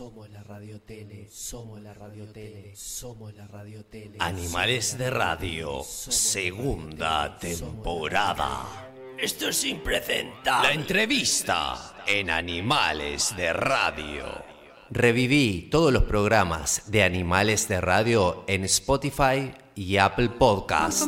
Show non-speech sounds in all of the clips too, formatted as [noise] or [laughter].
somos la radiotele, somos la radiotele, somos la radiotele. Animales de Radio, segunda temporada. Esto es impresentable. La entrevista en Animales de Radio. Reviví todos los programas de Animales de Radio en Spotify y Apple Podcast.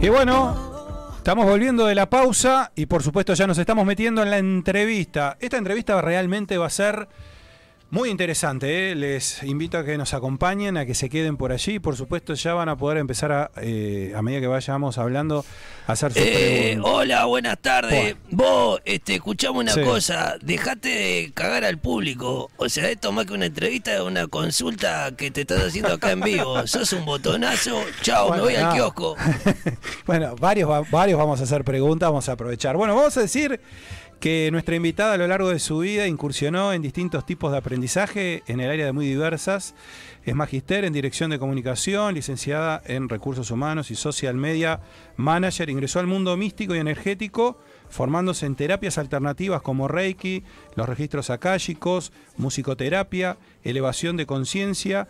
Y bueno, estamos volviendo de la pausa y por supuesto ya nos estamos metiendo en la entrevista. Esta entrevista realmente va a ser muy interesante. ¿eh? Les invito a que nos acompañen, a que se queden por allí. Por supuesto ya van a poder empezar a, eh, a medida que vayamos hablando a hacer sus Eh, preguntas. hola, buenas tardes. Vos, este, escuchame una Sí. cosa. Dejate de cagar al público. O sea, esto más que una entrevista es una consulta que te estás haciendo acá en vivo. [laughs] Sos un botonazo. Chao, Bueno, me voy al kiosco. [laughs] bueno, varios, va- varios vamos a hacer preguntas, vamos a aprovechar. Bueno, vamos a decir que nuestra invitada a lo largo de su vida incursionó en distintos tipos de aprendizaje en el área de muy diversas. Es magister en dirección de comunicación, licenciada en recursos humanos y social media manager. Ingresó al mundo místico y energético, formándose en terapias alternativas como Reiki, los registros akáshicos, musicoterapia, elevación de conciencia.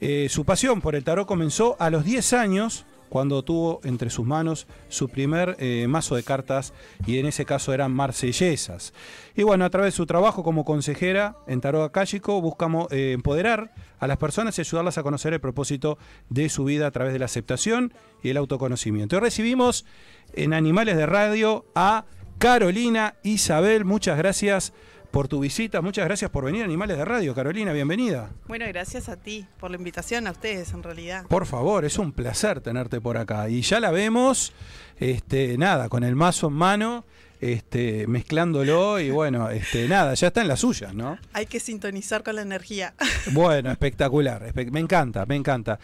Eh, su pasión por el tarot comenzó a los 10 años, cuando tuvo entre sus manos su primer eh, mazo de cartas, y en ese caso eran marsellesas. Y bueno, a través de su trabajo como consejera en tarot akáshico, buscamos eh, empoderar a las personas y ayudarlas a conocer el propósito de su vida a través de la aceptación y el autoconocimiento. Hoy recibimos en Animales de Radio a Carolina Isabel. Muchas gracias por tu visita, muchas gracias por venir a Animales de Radio. Carolina, bienvenida. Bueno, gracias a ti por la invitación, a ustedes en realidad. Por favor, es un placer tenerte por acá. Y ya la vemos, este, nada, con el mazo en mano, este, mezclándolo y bueno, este, nada, ya está en las suyas, ¿no? Hay que sintonizar con la energía. [laughs] Bueno, espectacular, espe- me encanta, me encanta.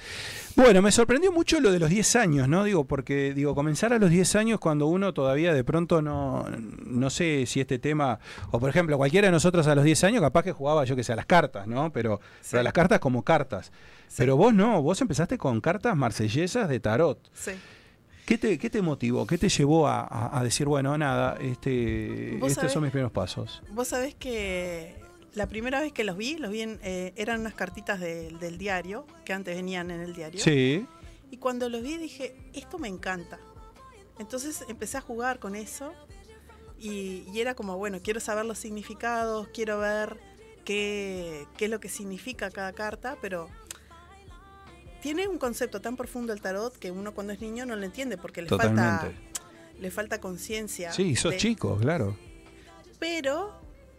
Bueno, me sorprendió mucho lo de los 10 años, ¿no? Digo, porque digo, comenzar a los 10 años cuando uno todavía de pronto no, no sé si este tema, o por ejemplo, cualquiera de nosotros a los 10 años capaz que jugaba, yo que sé, a las cartas, ¿no? Pero, pero a las cartas como cartas. Pero vos no, vos empezaste con cartas marsellesas de tarot. Sí. ¿Qué te, qué te motivó? ¿Qué te llevó a, a- a decir, bueno, nada, este, estos sabés- son mis primeros pasos? Vos sabés que la primera vez que los vi, los vi en, eh, eran unas cartitas del- del diario, que antes venían en el diario. Sí, Y cuando los vi dije, esto me encanta. Entonces empecé a jugar con eso y, y era como, bueno, quiero saber los significados, quiero ver qué, qué es lo que significa cada carta, pero tiene un concepto tan profundo el tarot que uno cuando es niño no lo entiende porque le falta, le falta conciencia. Sí, sos de- chico, claro. pero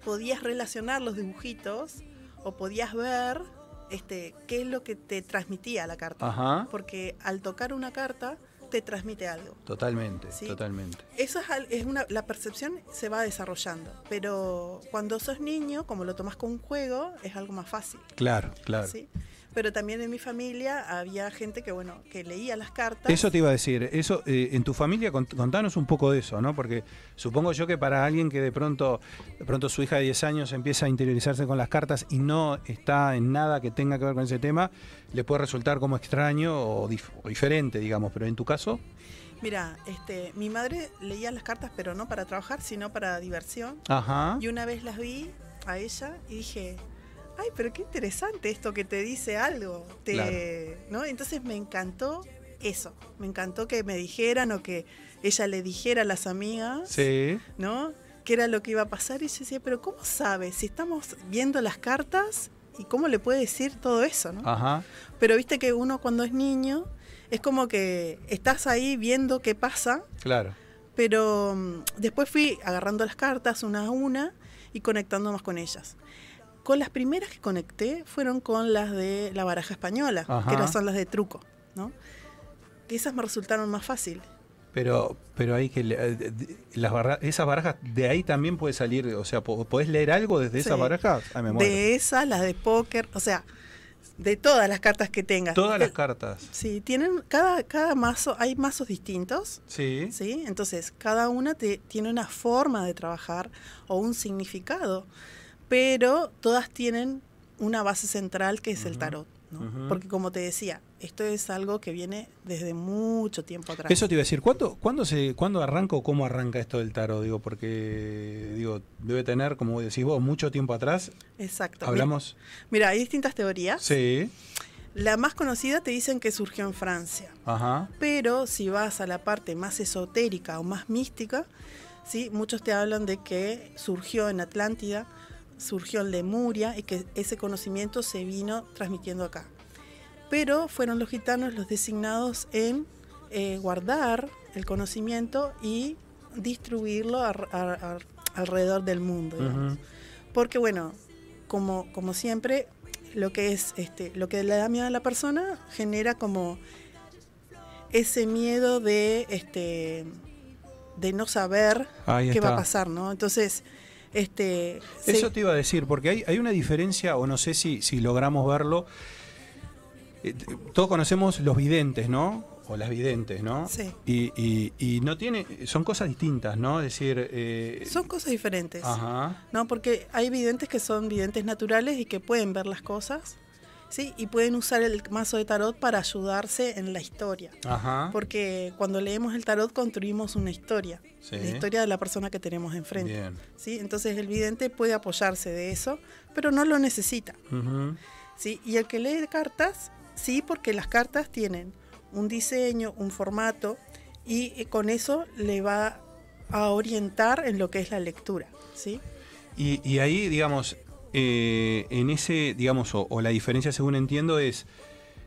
podías relacionar los dibujitos o podías ver este, qué es lo que te transmitía la carta. Ajá. Porque al tocar una carta te transmite algo. Totalmente, Sí. totalmente. Eso es, es una, la percepción se va desarrollando, pero cuando sos niño, como lo tomas con un juego, es algo más fácil. Claro, claro. ¿sí? Pero también en mi familia había gente que, bueno, que leía las cartas. Eso te iba a decir, eso eh, en tu familia cont- contanos un poco de eso, ¿no? Porque supongo yo que para alguien que de pronto de pronto su hija de 10 años empieza a interiorizarse con las cartas y no está en nada que tenga que ver con ese tema, le puede resultar como extraño o, dif- o diferente, digamos, pero en tu caso, Mira, este, mi madre leía las cartas, pero no para trabajar, sino para diversión. ajá. Y una vez las vi a ella y dije, ay, pero qué interesante esto que te dice algo. Te, Claro. ¿no? Entonces me encantó eso. Me encantó que me dijeran o que ella le dijera a las amigas, Sí. ¿no? qué era lo que iba a pasar. Y yo decía, pero ¿cómo sabe? Si estamos viendo las cartas y cómo le puede decir todo eso, ¿no? Ajá. Pero viste que uno cuando es niño es como que estás ahí viendo qué pasa Claro. pero mm, después fui agarrando las cartas una a una y conectando más con ellas. Con las primeras que conecté fueron con las de la baraja española, Ajá. que son las de truco, ¿no? Que esas me resultaron más fácil. Pero, pero hay que le- eh, las barra- esas barajas de ahí también puede salir, o sea, po- ¿podés leer algo desde esas Sí. barajas? Ay, me muero. De esas, las de póker, o sea, de todas las cartas que tengas. Todas las cartas. Sí, tienen cada, cada mazo, hay mazos distintos, Sí. ¿sí? Entonces, cada una te, tiene una forma de trabajar o un significado, pero todas tienen una base central que es el tarot, ¿no? Porque como te decía, esto es algo que viene desde mucho tiempo atrás. Eso te iba a decir, ¿cuándo, cuándo, se, ¿cuándo arranca o cómo arranca esto del tarot? Digo, porque digo, debe tener, como decís vos, mucho tiempo atrás. Exacto. Hablamos. Mira, hay distintas teorías. Sí. La más conocida te dicen que surgió en Francia. Ajá. Pero si vas a la parte más esotérica o más mística, ¿sí? muchos te hablan de que surgió en Atlántida, surgió en Lemuria y que ese conocimiento se vino transmitiendo acá. Pero fueron los gitanos los designados en eh, guardar el conocimiento y distribuirlo ar- alrededor del mundo. Porque bueno, como, como siempre, lo que es este, lo que le da miedo a la persona genera como ese miedo de este de no saber qué va a pasar, ¿no? Entonces, este se- Eso te iba a decir, porque hay, hay una diferencia, o no sé si, si logramos verlo. Eh, Todos conocemos los videntes, ¿no? O las videntes, ¿no? Sí. Y, y- y no tiene, son cosas distintas, ¿no? Es decir, eh, son cosas diferentes. Ajá. No, porque hay videntes que son videntes naturales y que pueden ver las cosas, ¿sí? Y pueden usar el mazo de tarot para ayudarse en la historia. Ajá. Porque cuando leemos el tarot construimos una historia, Sí. la historia de la persona que tenemos enfrente. Bien. ¿sí? Entonces el vidente puede apoyarse de eso, pero no lo necesita. ¿sí? Y el que lee cartas, sí, porque las cartas tienen un diseño, un formato, y eh, con eso le va a orientar en lo que es la lectura. ¿sí? Y, y ahí, digamos, eh, en ese, digamos, o, o la diferencia según entiendo es,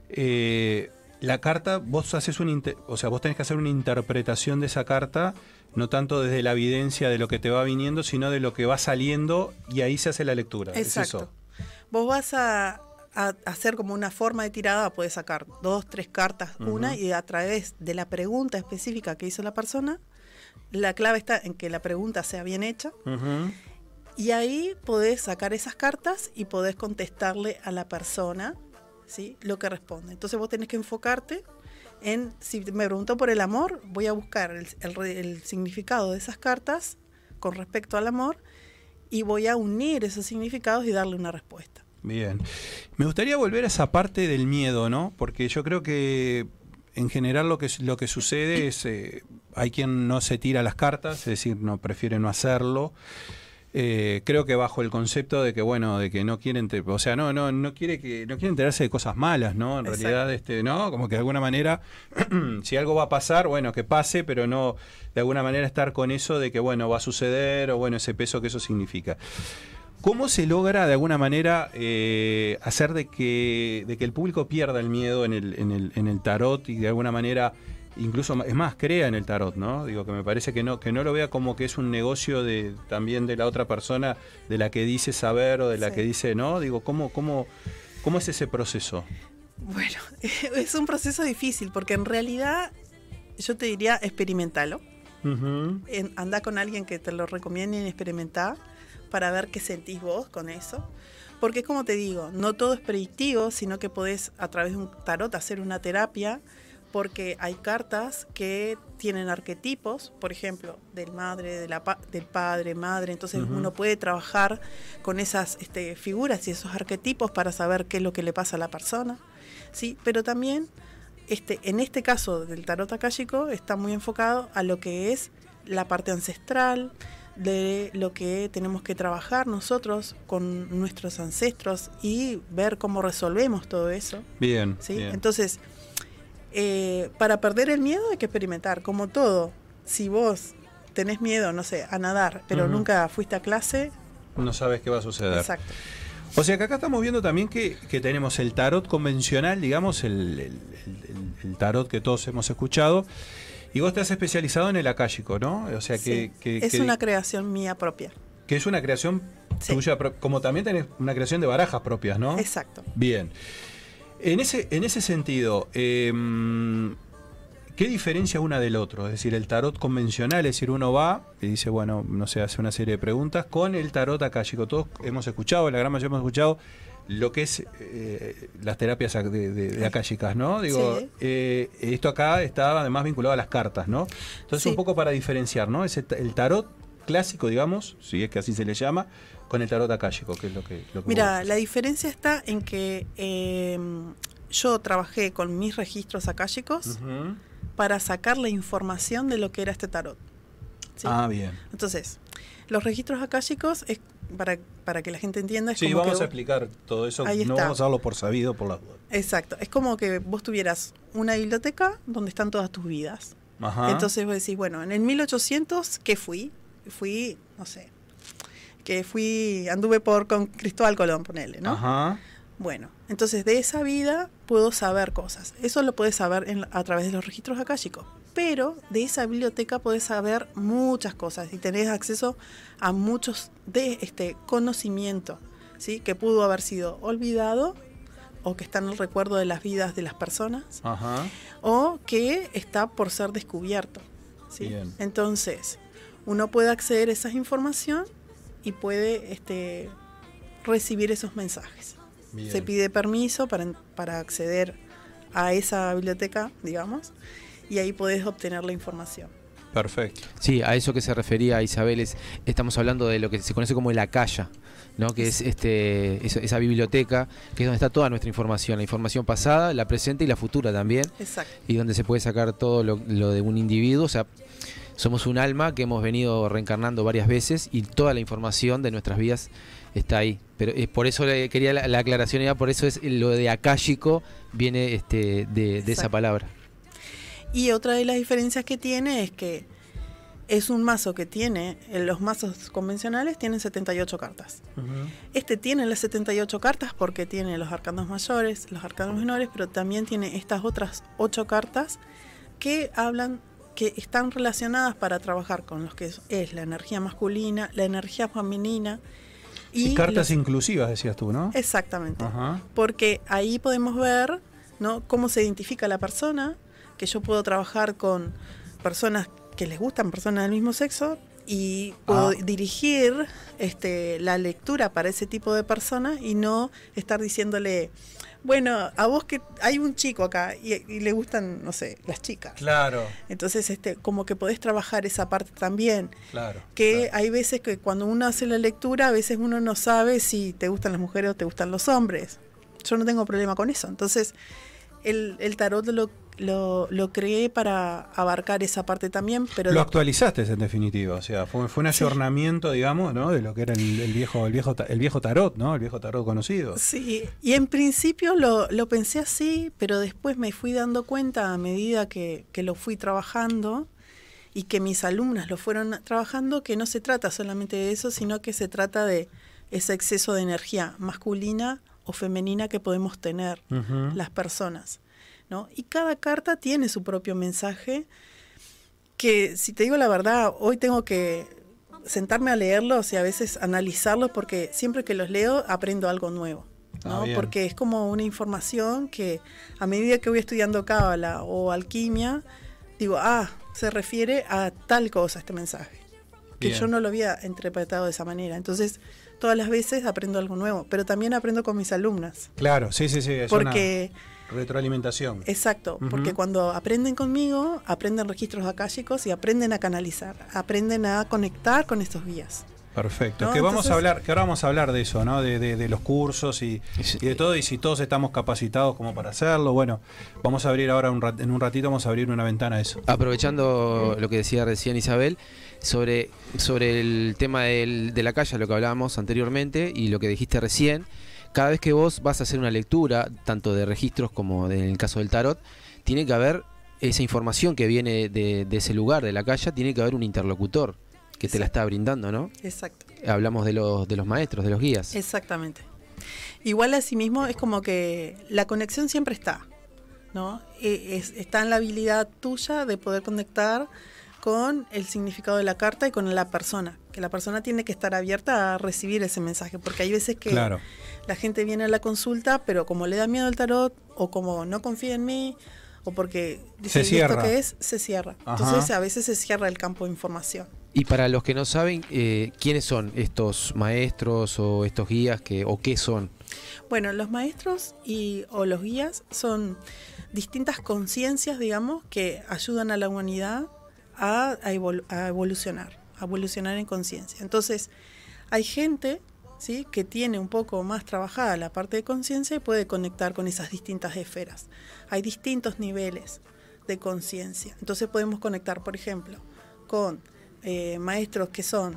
eh, la carta, vos haces un, o sea, vos tenés que hacer una interpretación de esa carta, no tanto desde la evidencia de lo que te va viniendo, sino de lo que va saliendo y ahí se hace la lectura. ¿Es Exacto. eso? Vos vas a, a hacer como una forma de tirada, puedes sacar dos, tres cartas, una, y a través de la pregunta específica que hizo la persona, la clave está en que la pregunta sea bien hecha. Y ahí podés sacar esas cartas y podés contestarle a la persona ¿sí? lo que responde. Entonces vos tenés que enfocarte en, si me preguntó por el amor, voy a buscar el, el significado de esas cartas con respecto al amor y voy a unir esos significados y darle una respuesta. Bien. Me gustaría volver a esa parte del miedo, ¿no? Porque yo creo que en general lo que, lo que sucede es, eh, hay quien no se tira las cartas, es decir, no prefiere no hacerlo. Eh, creo que bajo el concepto de que bueno de que no quieren o sea no no no quiere que no quiere enterarse de cosas malas no en Exacto. realidad este no como que de alguna manera [clears throat] si algo va a pasar bueno que pase pero no de alguna manera estar con eso de que bueno va a suceder o bueno ese peso que eso significa. ¿Cómo se logra de alguna manera eh, hacer de que, de que el público pierda el miedo en el, en, el, en el tarot y de alguna manera, incluso, es más, crea en el tarot, ¿no? Digo, que me parece que no, que no lo vea como que es un negocio de, también de la otra persona, de la que dice saber o de la Sí. que dice, ¿no? Digo, ¿cómo, cómo, cómo es ese proceso? Bueno, [laughs] es un proceso difícil porque en realidad yo te diría experimentalo. En- anda con alguien que te lo recomiende y experimentar para ver qué sentís vos con eso. Porque como te digo, no todo es predictivo, sino que podés a través de un tarot hacer una terapia, porque hay cartas que tienen arquetipos, por ejemplo, del madre, de la pa- del padre, madre, entonces Ujú. uno puede trabajar con esas este, figuras y esos arquetipos para saber qué es lo que le pasa a la persona. ¿sí? Pero también, este, en este caso del tarot akáshico, está muy enfocado a lo que es la parte ancestral, de lo que tenemos que trabajar nosotros con nuestros ancestros y ver cómo resolvemos todo eso. Bien, ¿sí? bien. Entonces, eh, para perder el miedo hay que experimentar, como todo. Si vos tenés miedo, no sé, a nadar, pero nunca fuiste a clase, no sabes qué va a suceder. exacto. O sea que acá estamos viendo también que, que tenemos el tarot convencional, digamos, el, el- el- el tarot que todos hemos escuchado. Y vos te has especializado en el akáshico, ¿no? O sea que, Sí, que- es que- una creación mía propia. que es una creación Sí. tuya, como también tenés una creación de barajas propias, ¿no? Exacto. Bien. En ese, en ese sentido, eh, ¿Qué diferencia una del otro? Es decir, el tarot convencional, es decir, uno va y dice, bueno, no sé, hace una serie de preguntas, con el tarot akáshico. Todos hemos escuchado, la gran mayoría hemos escuchado lo que es eh, las terapias de, de, ¿no? Digo, Sí. eh, esto acá está además vinculado a las cartas, ¿no? Entonces, Sí. un poco para diferenciar, ¿no? Ta- el tarot clásico, digamos, si es que así se le llama, con el tarot akáshico, que es lo que... Lo que Mira, la diferencia está en que eh, yo trabajé con mis registros akáshicos Ujú. para sacar la información de lo que era este tarot. ¿sí? Ah, bien. Entonces, los registros akáshicos es para, para que la gente entienda. Es Sí, como vamos que a explicar todo eso. Ahí no está. vamos a darlo por sabido por las dudas. Exacto. Es como que vos tuvieras una biblioteca donde están todas tus vidas. Ajá. Entonces vos decís, bueno, en el 1800, ¿qué fui? Fui, no sé, que fui, anduve por con Cristóbal Colón, ponele, ¿no? Ajá. Bueno, entonces de esa vida puedo saber cosas. Eso lo puedes saber en- a través de los registros akáshicos. Pero de esa biblioteca puedes saber muchas cosas y tenés acceso a muchos de este conocimiento, ¿sí? Que pudo haber sido olvidado o que está en el recuerdo de las vidas de las personas Ajá. o que está por ser descubierto. ¿sí? Bien. Entonces, uno puede acceder a esa información y puede este, recibir esos mensajes. Bien. Se pide permiso para, para acceder a esa biblioteca, digamos, y ahí podés obtener la información. Perfecto. Sí, a eso que se refería Isabel, es, estamos hablando de lo que se conoce como el acaya, ¿no? que es este, esa, esa biblioteca, que es donde está toda nuestra información, la información pasada, la presente y la futura también, Exacto. y donde se puede sacar todo lo, lo de un individuo, o sea, somos un alma que hemos venido reencarnando varias veces y toda la información de nuestras vidas está ahí. Pero es por eso le quería la, la aclaración, era por eso es lo de akáshico viene este, de, de esa palabra. Y otra de las diferencias que tiene es que es un mazo que tiene, en los mazos convencionales tienen 78 cartas. Este tiene las 78 cartas porque tiene los arcanos mayores, los arcanos menores, pero también tiene estas otras 8 cartas que hablan, que están relacionadas para trabajar con los que es, es la energía masculina, la energía femenina y, cartas los- inclusivas, decías tú, ¿no? Exactamente. Ajá. Porque ahí podemos ver ¿no? cómo se identifica la persona, que yo puedo trabajar con personas que les gustan, personas del mismo sexo, y puedo Ah. dirigir este, la lectura para ese tipo de personas y no estar diciéndole, bueno, a vos que hay un chico acá y, y le gustan, no sé, las chicas. Claro, Entonces, este, como que podés trabajar esa parte también. claro. Que claro. hay veces que cuando uno hace la lectura, a veces uno no sabe si te gustan las mujeres o te gustan los hombres. Yo no tengo problema con eso. Entonces, el, el tarot lo, lo, lo creé para abarcar esa parte también, pero Lo de- actualizaste en definitiva, o sea, fue, fue un ayornamiento, digamos, ¿no? De lo que era el, el viejo, el viejo, el viejo tarot, ¿no? El viejo tarot conocido. Sí, y en principio lo, lo pensé así, pero después me fui dando cuenta a medida que, que lo fui trabajando y que mis alumnas lo fueron trabajando, que no se trata solamente de eso, sino que se trata de ese exceso de energía masculina o femenina que podemos tener las personas. ¿no? Y cada carta tiene su propio mensaje, que si te digo la verdad, hoy tengo que sentarme a leerlos y a veces analizarlos porque siempre que los leo aprendo algo nuevo. Ah, ¿no? porque es como una información que a medida que voy estudiando cábala o alquimia, digo, ah, se refiere a tal cosa este mensaje, que Bien. yo no lo había interpretado de esa manera. Entonces, todas las veces aprendo algo nuevo, pero también aprendo con mis alumnas, Claro, sí, sí, sí. Es porque... una retroalimentación. Exacto, porque cuando aprenden conmigo, aprenden registros akáshicos y aprenden a canalizar, aprenden a conectar con estos guías. Perfecto. ¿no? Que vamos Entonces- a hablar, que ahora vamos a hablar de eso, ¿no? De, de- de los cursos y, y de todo, y si todos estamos capacitados como para hacerlo. Bueno, vamos a abrir ahora un rat- en un ratito vamos a abrir una ventana a eso. Aprovechando lo que decía recién Isabel, sobre, sobre el tema del- de la calle, lo que hablábamos anteriormente y lo que dijiste recién, cada vez que vos vas a hacer una lectura, tanto de registros como de- en el caso del tarot, tiene que haber esa información que viene de, de ese lugar, de la calle, tiene que haber un interlocutor que te la está brindando, ¿no? Exacto. Hablamos de los, de los maestros, de los guías. Exactamente. Igual asimismo es como que la conexión siempre está, ¿no? E- es- está en la habilidad tuya de poder conectar con el significado de la carta y con la persona, que la persona tiene que estar abierta a recibir ese mensaje, porque hay veces que Claro. la gente viene a la consulta, pero como le da miedo el tarot, o como no confía en mí, o porque Se dice, "¿Y cierra. esto qué es? Se cierra. Ajá. Entonces a veces se cierra el campo de información. Y para los que no saben, eh, ¿quiénes son estos maestros o estos guías que, o qué son? Bueno, los maestros y, o los guías son distintas conciencias, digamos, que ayudan a la humanidad a, a evolu- a evolucionar, a evolucionar en conciencia. Entonces, hay gente ¿sí? que tiene un poco más trabajada la parte de conciencia y puede conectar con esas distintas esferas. Hay distintos niveles de conciencia. Entonces podemos conectar, por ejemplo, con eh, maestros que son,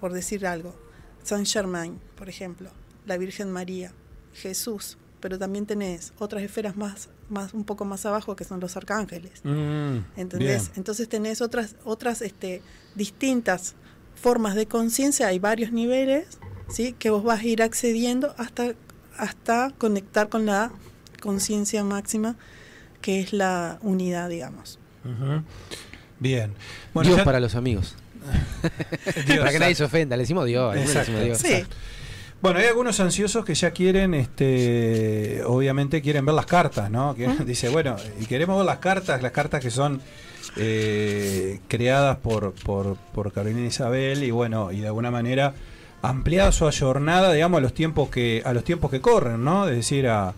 por decir algo, Saint Germain, por ejemplo, la Virgen María, Jesús, pero también tenés otras esferas más, más un poco más abajo que son los arcángeles. Mm, ¿Entendés? bien. Entonces tenés otras, otras este, distintas formas de conciencia, hay varios niveles, ¿sí? Que vos vas a ir accediendo hasta, hasta conectar con la conciencia máxima, que es la unidad, digamos. Bien. Bueno, Dios ya- para los amigos. [laughs] [laughs] Dios, para que nadie se ofenda, le decimos Dios. le Exacto. decimos Dios. Sí, Bueno, hay algunos ansiosos que ya quieren, este, obviamente quieren ver las cartas, ¿no? Que dice, bueno, y queremos ver las cartas, las cartas que son eh, creadas por, por, por Carolina Isabel y bueno, y de alguna manera ampliada su ayornada, digamos, a los tiempos que, a los tiempos que corren, ¿no? Es decir, a,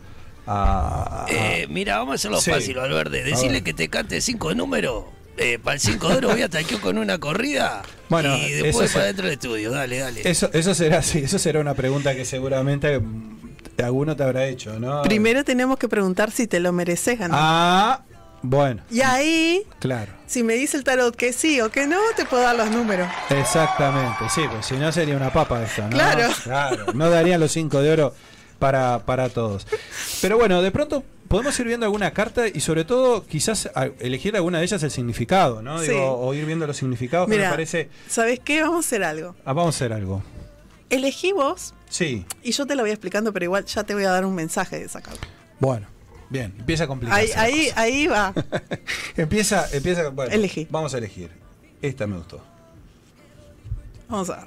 a- a- Eh, mira, vamos a hacerlo Sí. fácil, Valverde. Decirle que te cante cinco números. Eh, para el 5 de oro voy a taquear con una corrida. Bueno, y después para dentro del estudio. Dale, dale. eso, eso será, sí, eso será una pregunta que seguramente alguno te habrá hecho, ¿no? primero tenemos que preguntar si te lo mereces ganar. Ah, bueno, Y ahí, claro. si me dice el tarot que sí o que no, te puedo dar los números. Exactamente, sí, pues si no sería una papa esto, ¿no? Claro. Claro, no darían los 5 de oro para, para todos. Pero bueno, de pronto podemos ir viendo alguna carta y sobre todo quizás elegir alguna de ellas el significado, ¿no? Sí. Digo, o ir viendo los significados, que me parece... ¿sabes qué? Vamos a hacer algo. Ah, vamos a hacer algo. Elegí vos Sí, y yo te lo voy explicando, pero igual ya te voy a dar un mensaje de esa carta. bueno, bien, empieza a complicarse Ahí, la ahí, cosa. ahí va. [laughs] Empieza, empieza, bueno, Elegí. vamos a elegir. Esta me gustó. Vamos a ver.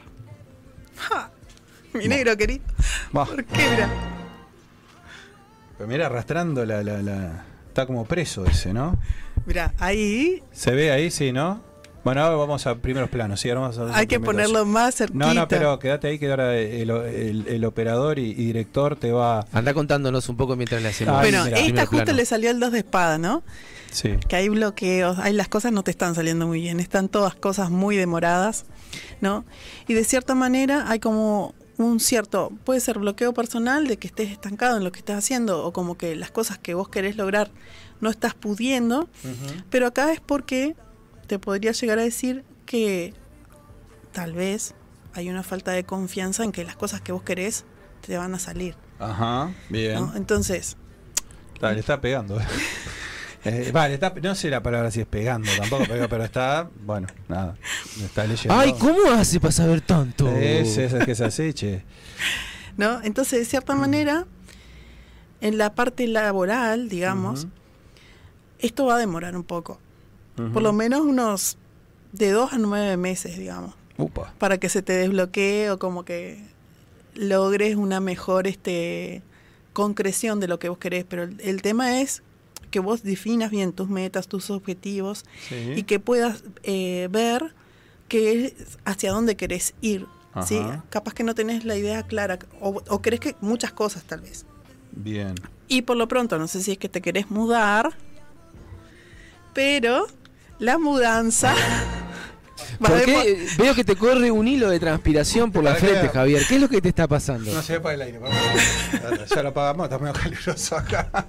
Ja, [laughs] mi negro querido. Va. ¿Por qué? Mira. Pero mira, arrastrando la, la, la- Está como preso ese, ¿no? Mira, ahí Se ve ahí, sí, ¿no? Bueno, ahora vamos a primeros planos, sí, ahora vamos a hay que ponerlo más cerquita. No, no, pero quédate ahí que ahora el, el- el operador y, y director te va. Anda contándonos un poco mientras le hacemos. Bueno, mira. esta justo plano. le salió el 2 de espada, ¿no? Sí. que hay bloqueos, hay las cosas no te están saliendo muy bien, están todas cosas muy demoradas, ¿no? Y de cierta manera hay como un cierto, puede ser bloqueo personal de que estés estancado en lo que estás haciendo o como que las cosas que vos querés lograr no estás pudiendo, pero acá es porque te podría llegar a decir que tal vez hay una falta de confianza en que las cosas que vos querés te van a salir, Ajá, bien. ¿no? Entonces, Está, le está pegando. [laughs] Eh, vale, está, no sé la palabra si es pegando tampoco, pero, pero está, bueno, nada, está leyendo. Ay, ¿cómo hace para saber tanto? Es, es, es que es así, che. ¿no? Entonces, de cierta manera, en la parte laboral, digamos, esto va a demorar un poco. Por lo menos unos de dos a nueve meses, digamos, Upa. para que se te desbloquee o como que logres una mejor este concreción de lo que vos querés. Pero el, el tema es que vos definas bien tus metas, tus objetivos Sí. y que puedas eh, ver que es hacia dónde querés ir. ¿sí? Capaz que no tenés la idea clara o, o querés que muchas cosas tal vez. Bien. Y por lo pronto, no sé si es que te querés mudar, pero la mudanza... [laughs] Veo que te corre un hilo de transpiración por la ¿Para frente, Javier. ¿Qué es lo que te está pasando? No se ve para el aire. vamos. [laughs] ya lo apagamos, está medio caluroso acá.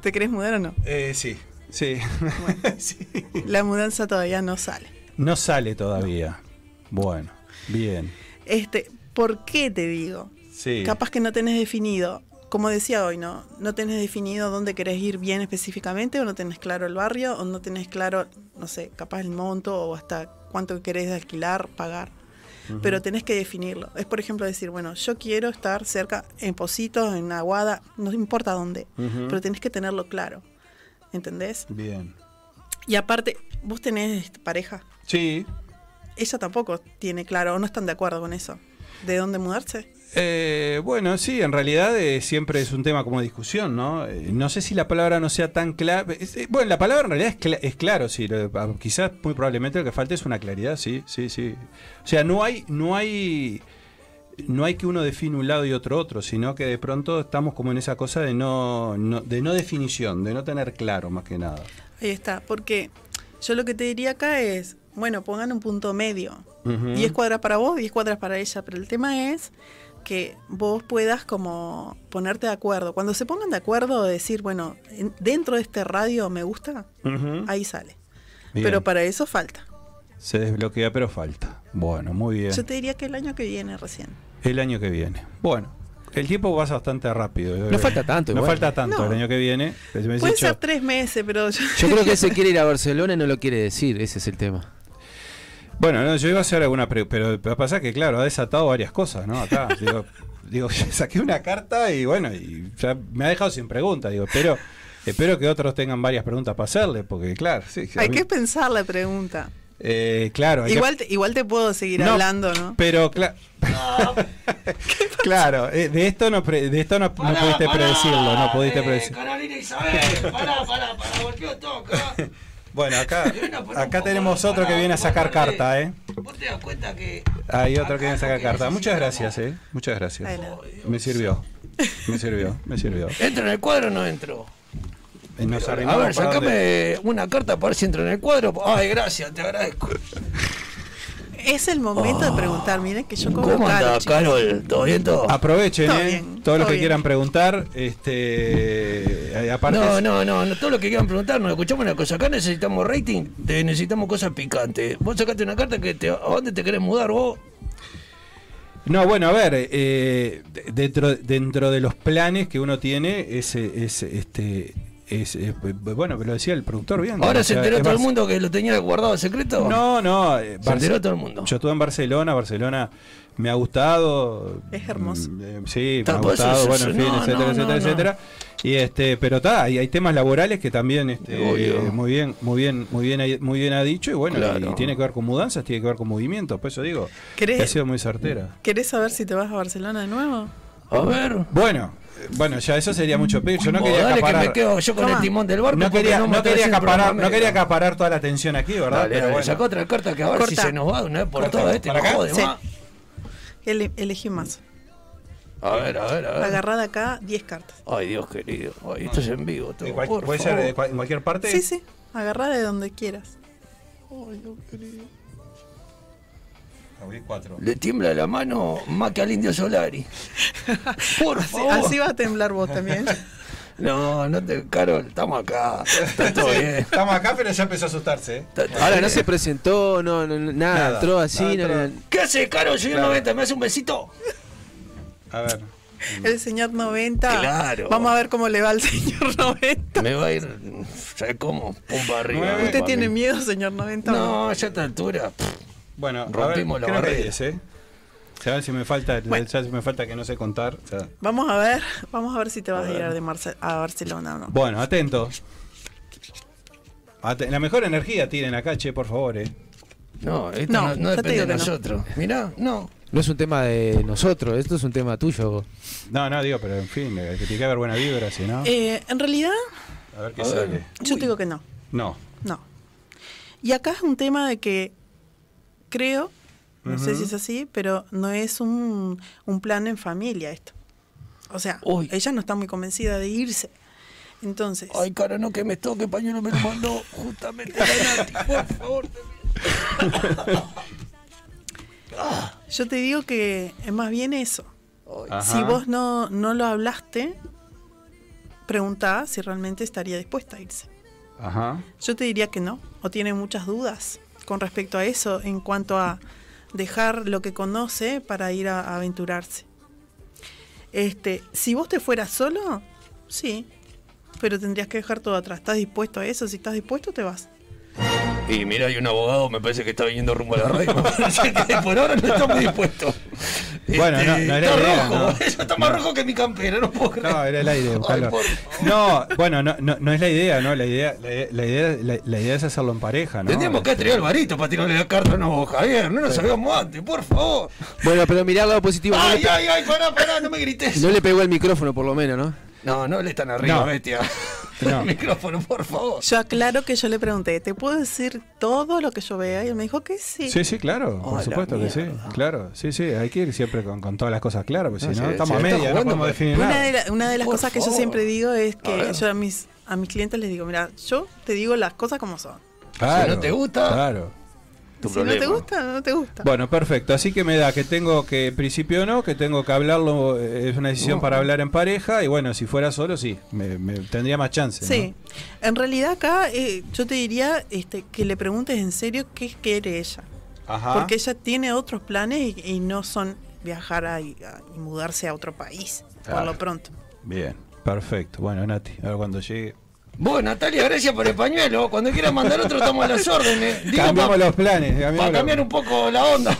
¿Te querés mudar o no? Eh, sí, sí. [laughs] sí. La mudanza todavía no sale. No sale todavía. Bueno, bien. Este, ¿Por qué te digo? Sí. Capaz que no tenés definido, como decía hoy, ¿no? No tenés definido dónde querés ir bien específicamente, o no tenés claro el barrio, o no tenés claro, no sé, capaz el monto, o hasta cuánto querés alquilar, pagar. Pero tenés que definirlo. Es, por ejemplo, decir, bueno, yo quiero estar cerca, en Positos, en Aguada, no importa dónde, pero tenés que tenerlo claro. ¿Entendés? Bien. Y aparte, vos tenés pareja. Sí. Ella tampoco tiene claro, o no están de acuerdo con eso. ¿De dónde mudarse? Eh, bueno, sí, en realidad eh, siempre es un tema como discusión, ¿no? Eh, no sé si la palabra no sea tan clara. bueno, la palabra en realidad es, cla- es claro, sí. lo- ah, quizás muy probablemente lo que falta es una claridad, sí, sí, sí. O sea, no hay, no hay, no hay que uno define un lado y otro otro, sino que de pronto estamos como en esa cosa de no, no- de no definición, de no tener claro más que nada. Ahí está, porque yo lo que te diría acá es, bueno, pongan un punto medio. Ujú. 10 cuadras para vos, 10 cuadras para ella, pero el tema es que vos puedas como ponerte de acuerdo. Cuando se pongan de acuerdo, decir, bueno, en- dentro de este radio me gusta, ahí sale. Bien. Pero para eso falta. Se desbloquea, pero falta. Bueno, muy bien. Yo te diría que el año que viene recién. El año que viene. Bueno, el tiempo pasa bastante rápido. No falta tanto, No igual. falta tanto No. el año que viene. Me Puede ser "Cho, tres meses, pero yo, Yo creo que se quiere ir a Barcelona y no lo quiere decir, ese es el tema. Bueno, no, yo iba a hacer alguna pregunta, pero lo que pasa es que, claro, ha desatado varias cosas, ¿no? Acá, [laughs] digo, digo, [laughs] saqué una carta y bueno, y ya me ha dejado sin preguntas, digo, pero espero que otros tengan varias preguntas para hacerle, porque claro, sí, hay mí- que pensar la pregunta. eh, claro, que- Igual te, igual te puedo seguir No, hablando, ¿no? Pero cla- [laughs] claro, eh, de esto no pre- de esto no, no pudiste predecirlo, no pudiste predecir. Carolina Isabel, pará, pará, pará, golpeó toca. Bueno, acá [laughs] acá tenemos otro que viene a sacar carta, ¿eh? Vos te das cuenta que. Hay otro que viene a sacar carta. Muchas gracias, ¿eh? Muchas gracias. Me sirvió. Me sirvió, me sirvió. ¿Entra en el cuadro o no entro? Nos A ver, sacame una carta para ver si entro en el cuadro. Ay, gracias, te agradezco. Es el momento de preguntar, miren que yo cobro ¿Cómo caro, anda, chicos. Carol? ¿Todo bien todo? Aprovechen, Todo ¿eh? bien, Todos los todo que bien. quieran preguntar, este, eh, aparte No, no, no, no, todo lo que quieran preguntar, nos escuchamos una cosa. Acá necesitamos rating, te- necesitamos cosas picantes. Vos sacaste una carta que te, ¿a dónde te querés mudar vos? No, bueno, a ver, eh, dentro, dentro de los planes que uno tiene, es, es este, es, eh, bueno, lo decía el productor bien. Ahora se enteró todo el mundo que lo tenía guardado en secreto. No, no, eh, Se Barce- enteró todo el mundo. Yo estuve en Barcelona, Barcelona me ha gustado. Es hermoso. mm, eh, sí, me ha pues, gustado, eso- bueno, en fin, no, etcétera, no, etcétera, no, etcétera. Y este, pero está, hay, hay temas laborales que también este, Obvio. eh, muy bien, muy bien, muy bien, ha- muy bien ha dicho, y bueno, Claro. y tiene que ver con mudanzas, tiene que ver con movimientos, por eso digo, ¿Querés- que ha sido muy certera. ¿Querés saber si te vas a Barcelona de nuevo? A ver. Bueno, bueno, ya eso sería mucho pedir. Yo no quería dale que acaparar. me quedo yo con Toma. el timón del barco. no quería, no traes quería acaparar, no quería acaparar toda la atención aquí, ¿verdad? Dale, Pero dale, bueno. saca otra carta que a ver Corta. si se nos va de una vez por Corta. todas. Este ¿Para no acá? jode Sí. más. Ele- elegí más. A ver, a ver, a ver. Agarrada acá 10 cartas. Ay, Dios querido. Ay, esto es en vivo. Todo, ¿Y cual- por ¿Puede ser favor. de cual- en cualquier parte? Sí, sí. Agarrada de donde quieras. Abrí cuatro. Le tiembla la mano más que al indio Solari. Por Así, favor. así va a temblar vos también. [laughs] No, no te. Carol, estamos acá. Está todo bien. Estamos acá, pero ya empezó a asustarse. ¿eh? Ahora no se presentó, no, no, no, nada, Nada. entró así. No, entró. no- ¿Qué hace, Carol? Señor Claro. 90, ¿me hace un besito? A ver. El señor 90. Claro. Vamos a ver cómo le va al señor 90. Me va a ir. ¿Sabes cómo? Pum para arriba. ¿Usted tiene miedo, señor 90? No, ya a esta altura. pff, Bueno, Rompimos a la ver, que barrera. 10, ¿eh? A ver si me falta, Bueno. ya si me falta que no sé contar. o sea. Vamos a ver, vamos a ver si te vas a, ir de Marce- a Barcelona o no. Bueno, atentos. Ate- la mejor energía tienen acá, che, por favor, eh. No, esto No, no, no depende digo de que no. nosotros. Mirá, no. no es un tema de nosotros, esto es un tema tuyo. No, no, digo, pero en fin, eh, que tiene que haber buena vibra, si no. Eh, en realidad, A ver qué a ver. sale. yo te digo que no. No. No. Y acá es un tema de que creo, no sé si es así, pero no es un, un plan en familia esto. O sea, Uy. ella no está muy convencida de irse. Entonces, Ay, cara, no que me toque, pañuelo me lo mandó justamente la Nati, por favor. yo te digo que es más bien eso. Ajá. Si vos no, no lo hablaste, preguntá si realmente estaría dispuesta a irse. Ajá. Yo te diría que no, o tiene muchas dudas con respecto a eso en cuanto a dejar lo que conoce para ir a, aventurarse. Este, si vos te fueras solo, sí, pero tendrías que dejar todo atrás. ¿Estás dispuesto a eso? Si estás dispuesto, te vas. Y mira, hay un abogado, me parece que está viniendo rumbo a la radio. [laughs] Me parece que por ahora no está muy dispuesto. [laughs] Bueno, no, no era está idea, rojo, ¿no? eso [laughs] está más rojo que mi campera, no puedo creer. No, era el aire. buscarlo. por No, bueno, no, no, no es la idea, ¿no? La idea, la, la idea, la, la idea es hacerlo en pareja, ¿no? Tendríamos que traer al varito para tirarle la carta no, Javier, no nos sabíamos antes, por favor. Bueno, pero mirá el lado positivo. Ay, ay, ay, pará, pará, no me grites. no le pegó el micrófono, por lo menos, ¿no? No, no le están arriba, No. bestia. No. [laughs] El micrófono, por favor. Yo aclaro que yo le pregunté, ¿te puedo decir todo lo que yo vea? Y él me dijo que sí. Sí, sí, claro, por Oh, supuesto que sí, claro, sí, sí, hay que ir siempre con, con todas las cosas claras, porque No, si no, sí, estamos sí, a media, no jugando, podemos pero- definir Una nada. de, la- una de las Por cosas que yo siempre digo es que yo a mis, a mis clientes les digo, mira, yo te digo las cosas como son. Claro, Si no te gusta, claro. Tu si no te gusta, no te gusta. Bueno, perfecto. Así que me da que tengo que, en principio no, que tengo que hablarlo, eh, es una decisión No. para hablar en pareja, y bueno, si fuera solo, sí, me, me- tendría más chance. Sí, en realidad acá eh, yo te diría este, que le preguntes en serio qué quiere ella. Ajá. Porque ella tiene otros planes y, y no son viajar a- y, a- y mudarse a otro país, por Claro. lo pronto. Bien, perfecto. Bueno, Nati, a ver cuando llegue. Vos, Natalia, gracias por el pañuelo. Cuando quieras mandar otro, estamos a las órdenes. Digo, cambiamos pa- los planes. Para cambiamos cambiar los- un poco la onda.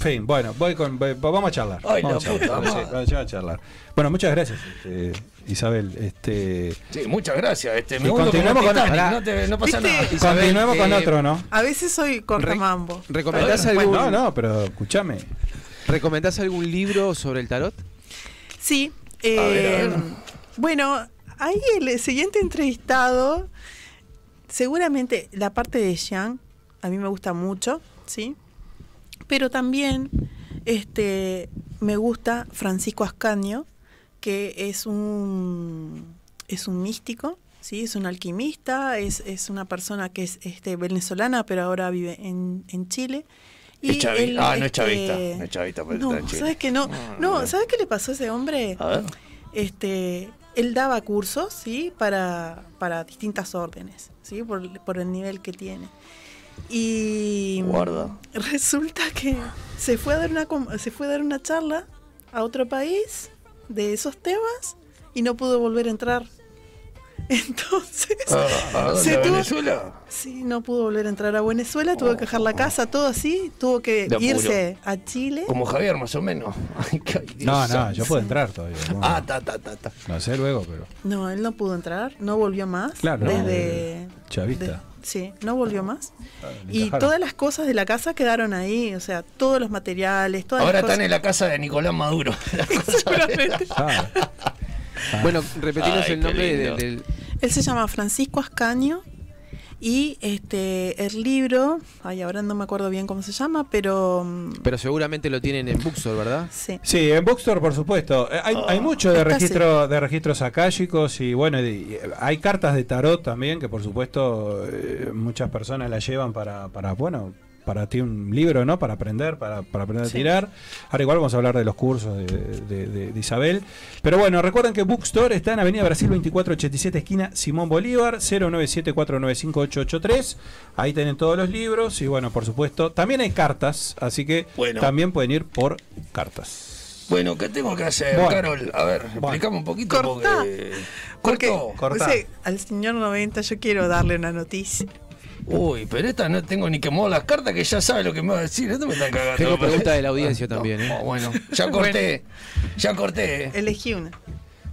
Fin, bueno, voy con, voy- vamos a charlar. Ay, vamos, a charlar, puta vamos a charlar. Bueno, muchas gracias, este, Isabel. Este, Sí, muchas gracias. Este, Y me continuemos con- Titanic, pará. no, te- no pasa ¿Viste? nada. Isabel, continuemos con eh, otro, ¿no? A veces soy cortamambo. ¿Recomendás Pero algún. No, no, pero escúchame. ¿Recomendás algún libro sobre el tarot? Sí. ver, a eh, ver. Bueno, ahí el siguiente entrevistado, seguramente la parte de Xiang, a mí me gusta mucho, ¿sí? Pero también este, me gusta Francisco Ascanio, que es un, es un místico, ¿sí? Es un alquimista, es, es una persona que es este, venezolana, pero ahora vive en, en Chile. Es chavi- él, ah, no es este, chavista, no es chavista, pero no, está en Chile. ¿sabes que no? No, No, no. ¿sabes qué le pasó a ese hombre? A ver. Este, él daba cursos, ¿sí? Para, para distintas órdenes, ¿sí? Por, por el nivel que tiene. Y Guarda. resulta que se fue a dar una se fue a dar una charla a otro país de esos temas y no pudo volver a entrar. [laughs] Entonces, ¿A, a dónde? se ¿A tuvo- Venezuela? sí, no pudo volver a entrar a Venezuela, tuvo que dejar la casa, todo así, tuvo que irse a Chile. Como Javier, más o menos. [laughs] Ay, No, no, yo puedo entrar todavía. ¿no? Ah, ta, ta, ta, ta. No sé luego, pero. No, él no pudo entrar, no volvió más. Claro, desde chavista. de- sí, no volvió más. le Y todas las cosas de la casa quedaron ahí, o sea, todos los materiales, todas Ahora las están cosas. en la casa de Nicolás Maduro. [laughs] Seguramente. Ah, Bueno, repetimos Ay, el nombre del, del- Él se llama Francisco Ascaño y este el libro, ay, ahora no me acuerdo bien cómo se llama, pero mm, Pero seguramente lo tienen en Bookstore, ¿verdad? sí. Sí, en Bookstore, por supuesto. Eh, Hay, hay mucho de registro de registros akáshicos y bueno, y- y hay cartas de tarot también que por supuesto eh, muchas personas las llevan para, para bueno, para ti un libro, ¿no? Para aprender, para, para aprender a tirar. Ahora igual vamos a hablar de los cursos de, de- de- de Isabel. Pero bueno, recuerden que Bookstore está en Avenida Brasil 2487, esquina Simón Bolívar, 097495883. Ahí tienen todos los libros y bueno, por supuesto, también hay cartas, así que Bueno. también pueden ir por cartas. Bueno, ¿qué tengo que hacer, Bueno. Carol? A ver, Bueno. explicame un poquito Cortá. porque... Porque ¿Corto? Cortá. o sea, al señor 90 yo quiero darle una noticia. Uy, pero esta no tengo ni que mover las cartas que ya sabe lo que me va a decir. Esto me están cagando. Tengo pregunta de la audiencia también, ¿eh? Oh, bueno, ya corté. Ya corté. eh. Elegí una.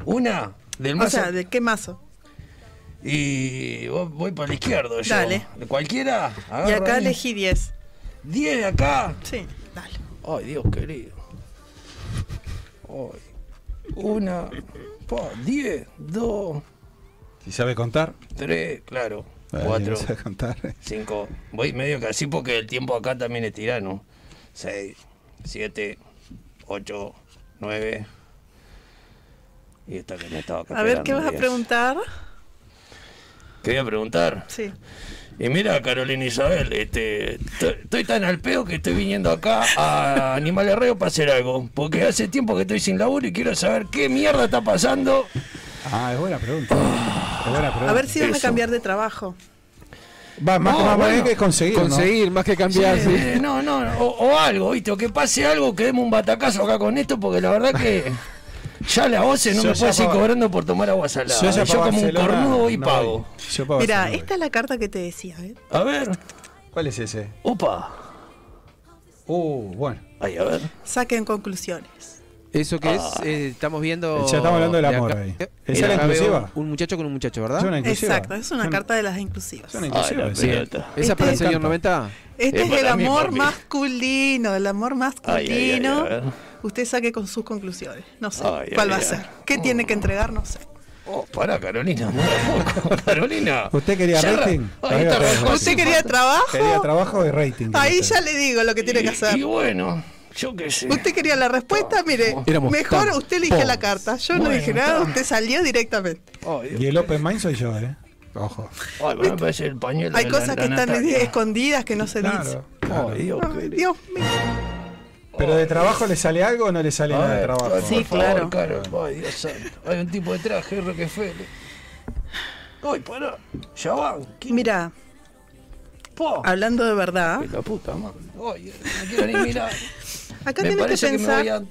Una del O más. sea, ¿de qué mazo? Y voy, para la izquierda yo. Dale. ¿De cualquiera? Y Agarro acá ahí. elegí 10. 10 de acá. Sí, dale. Ay, Dios querido. Ay. Una. 10, 2, Si sabe contar, 3, claro. 4, sabe contar. 5. Voy medio que así porque el tiempo acá también es tirano. 6, 7, 8, 9. Y esta que me estaba acá A ver, ¿qué vas a preguntar? ¿Qué voy a preguntar? Sí. Y mira, Carolina Isabel, este, estoy tan al pedo que estoy viniendo acá a Animales Reo para hacer algo. Porque hace tiempo que estoy sin laburo y quiero saber qué mierda está pasando. Ah, es buena pregunta. Es buena pregunta. A ver si vas a Eso. cambiar de trabajo. Va, más No, que más bueno. bien que conseguir. ¿no? Conseguir más que cambiar, sí. No, no, o, o algo, ¿viste? O que pase algo, que demos un batacazo acá con esto, porque la verdad que ya la OCE no Yo me puede seguir cobrando por tomar agua salada. Yo, como un cornudo voy y no pago. Mira, esta es la carta que te decía. ¿eh? A ver. ¿Cuál es ese? opa. Uh, bueno. Ay, a ver. Saquen conclusiones. Eso que es, eh, estamos viendo. Ya estamos hablando del de amor ahí. eh, ¿Esa de es la inclusiva? Un muchacho con un muchacho, ¿verdad? Es una inclusiva. Exacto, es una carta de las inclusivas. Es una Ay, inclusiva. la sí. pelota. ¿Esa para el Este- señor 90? Este Es es el para mí, amor papi. masculino, el amor Ay, masculino. ay, ay. Usted saque con sus conclusiones. No sé Ay, cuál ay, va a ay. ser. ¿Qué tiene que entregar? No sé. Oh, pará, Carolina. [laughs] Carolina. ¿Usted quería Ya rating? Roscoe. ¿Usted quería trabajo? Quería trabajo y rating. Ahí usted. ya le digo lo que tiene que hacer. Y, bueno, yo qué sé. Usted quería la respuesta, mire, Éramos mejor tan usted elige la carta. Yo no dije nada, está. usted salió directamente. Y el Open Mind soy yo, ¿eh? Ojo. Ay, me parece el pañuelo. Hay cosas la que están Natalia. escondidas que no se dicen. Claro. claro. Ay, Dios, mío. ¿Pero de trabajo le sale algo o no le sale nada de trabajo? Sí, por favor, claro. Caro. Ay, Dios santo. Hay un tipo de traje, Rockefeller. Ay, pará. Ya van. ¿Qué- Mira, po? hablando de verdad, Ay, La puta madre. Ay, no quiero ni mirar. Acá me tenés que que, pensar,